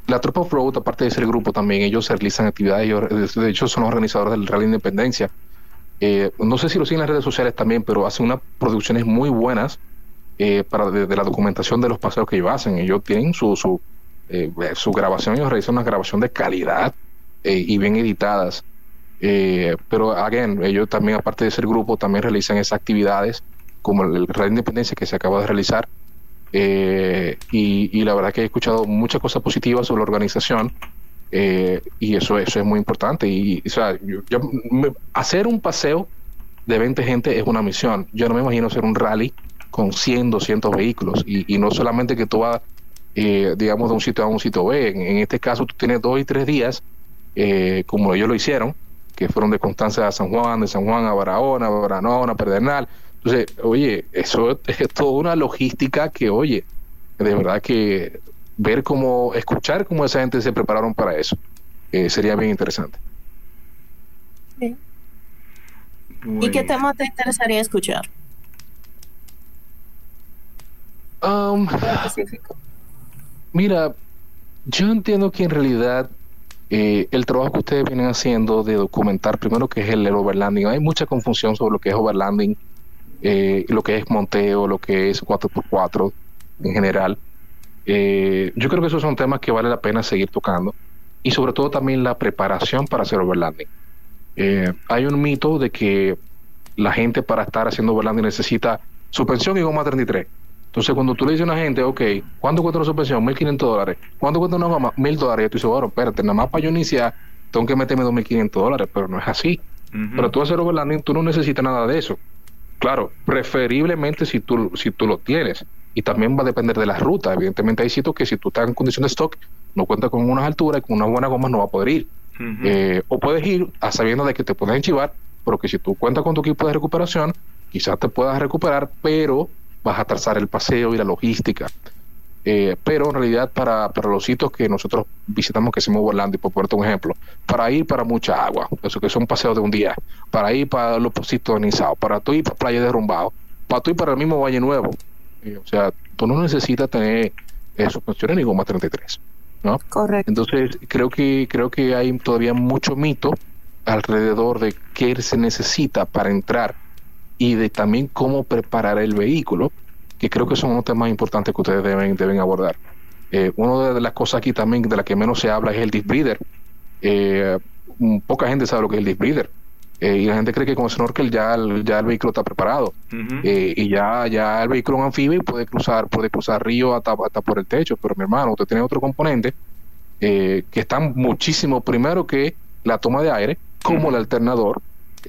la tropa off-road, aparte de ser grupo también, ellos realizan actividades, ellos, de hecho son los organizadores del Rally Independencia. Eh, no sé si lo siguen en las redes sociales también, pero hacen unas producciones muy buenas para de, la documentación de los paseos que ellos hacen. Ellos tienen su, su, su grabación, ellos realizan una grabación de calidad y bien editadas. Pero, again, ellos también, aparte de ser grupo, también realizan esas actividades como el Real Independencia que se acaba de realizar. y, y, la verdad que he escuchado muchas cosas positivas sobre la organización y eso, eso es muy importante. Y, o sea, hacer un paseo de 20 gente es una misión. Yo no me imagino hacer un rally con 100, 200 vehículos y, no solamente que tú vas, eh, digamos, de un sitio a un sitio B. En, este caso tú tienes dos y tres días, eh, como ellos lo hicieron, que fueron de Constanza a San Juan, de San Juan a Barahona, Barahona, Pedernal. Entonces, oye, eso es toda una logística que, oye, de verdad que ver cómo, escuchar cómo esa gente se prepararon para eso, eh, sería bien interesante. ¿Y qué tema te interesaría escuchar? Um, mira, yo entiendo que en realidad eh, el trabajo que ustedes vienen haciendo de documentar primero que es el, overlanding, hay mucha confusión sobre lo que es overlanding, eh, lo que es monteo, lo que es 4x4 en general. Eh, yo creo que esos son temas que vale la pena seguir tocando y sobre todo también la preparación para hacer overlanding. Eh, hay un mito de que la gente para estar haciendo overlanding necesita suspensión y goma 33. Entonces, cuando tú le dices a una gente, ok, ¿cuánto cuesta una suspensión? 1.500 dólares. ¿Cuánto cuesta una goma? 1.000 dólares. Y tú dices, bueno, espérate, nada más para yo iniciar, tengo que meterme 2.500 dólares, pero no es así. Pero tú hacer overlanding, tú no necesitas nada de eso. Claro, preferiblemente si tú, si tú lo tienes. Y también va a depender de la ruta. Evidentemente hay sitios que si tú estás en condición de stock, no cuenta con unas alturas y con una buena goma no va a poder ir. Eh, o puedes ir a sabiendo de que te puedes enchivar, pero que si tú cuentas con tu equipo de recuperación, quizás te puedas recuperar, pero vas a trazar el paseo y la logística. Eh, pero en realidad para, para, los sitios que nosotros visitamos que se mueve y por ponerte un ejemplo, para ir para mucha agua, eso que son paseos de un día, para ir para los positos anizados, para tú ir para Playa Derrumbado, para tú ir para el mismo Valle Nuevo. Eh, o sea, tú no necesitas tener eh, suspensiones ni goma 33. ¿no? Correcto. Entonces, creo que, creo que hay todavía mucho mito alrededor de qué se necesita para entrar y de también cómo preparar el vehículo, que creo que son unos temas importantes que ustedes deben, deben abordar. Eh, una de las cosas aquí también de la que menos se habla es el disc breather. Eh, poca gente sabe lo que es el disc breather. Eh, y la gente cree que con snorkel ya el, ya el vehículo está preparado y ya ya el vehículo anfibio puede cruzar puede cruzar río hasta, hasta por el techo pero mi hermano usted tiene otro componente que están muchísimo primero que la toma de aire como el alternador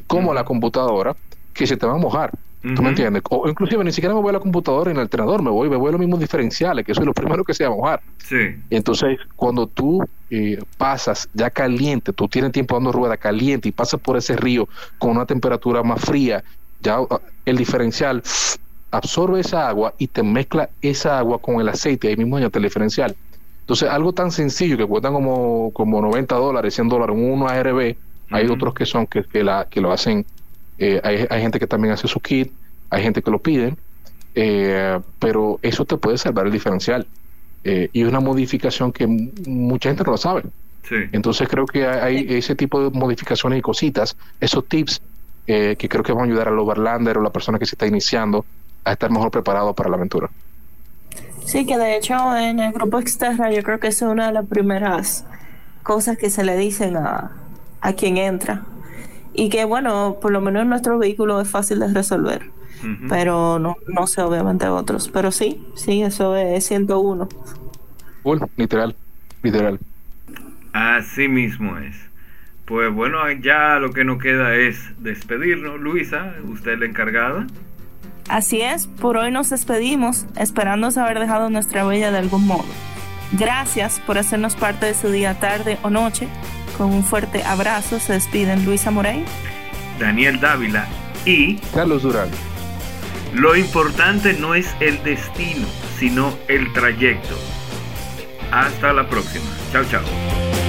como la computadora que se te va a mojar. ¿Tú me entiendes? O inclusive ni siquiera me voy a la computadora en el entrenador, me voy, me voy a los mismos diferenciales, que eso es lo primero que se va a mojar. Sí. entonces, cuando tú eh, pasas ya caliente, tú tienes tiempo dando rueda caliente y pasas por ese río con una temperatura más fría, ya uh, el diferencial absorbe esa agua y te mezcla esa agua con el aceite, ahí mismo añade el diferencial. Entonces, algo tan sencillo que cuesta como, como 90 dólares, 100 dólares, uno ARB, hay otros que son que, que, la, que lo hacen eh, hay, gente que también hace su kit, hay gente que lo pide, eh, pero eso te puede salvar el diferencial. Eh, y es una modificación que mucha gente no lo sabe. Entonces creo que hay, ese tipo de modificaciones y cositas, esos tips que creo que van a ayudar al overlander o la persona que se está iniciando a estar mejor preparado para la aventura. Sí, que de hecho en el grupo externo yo creo que es una de las primeras cosas que se le dicen a, a quien entra y que bueno, por lo menos nuestro vehículo es fácil de resolver, pero no, no sé obviamente otros, pero sí, sí, eso es 101. Bueno, literal, literal. Así mismo es. Pues bueno, ya lo que nos queda es despedirnos. Luisa, usted es la encargada. Así es, por hoy nos despedimos, esperando haber dejado nuestra huella de algún modo. Gracias por hacernos parte de su día, tarde o noche. Con un fuerte abrazo se despiden Luisa Morey, Daniel Dávila y Carlos Durán. Lo importante no es el destino, sino el trayecto. Hasta la próxima. Chao, chao.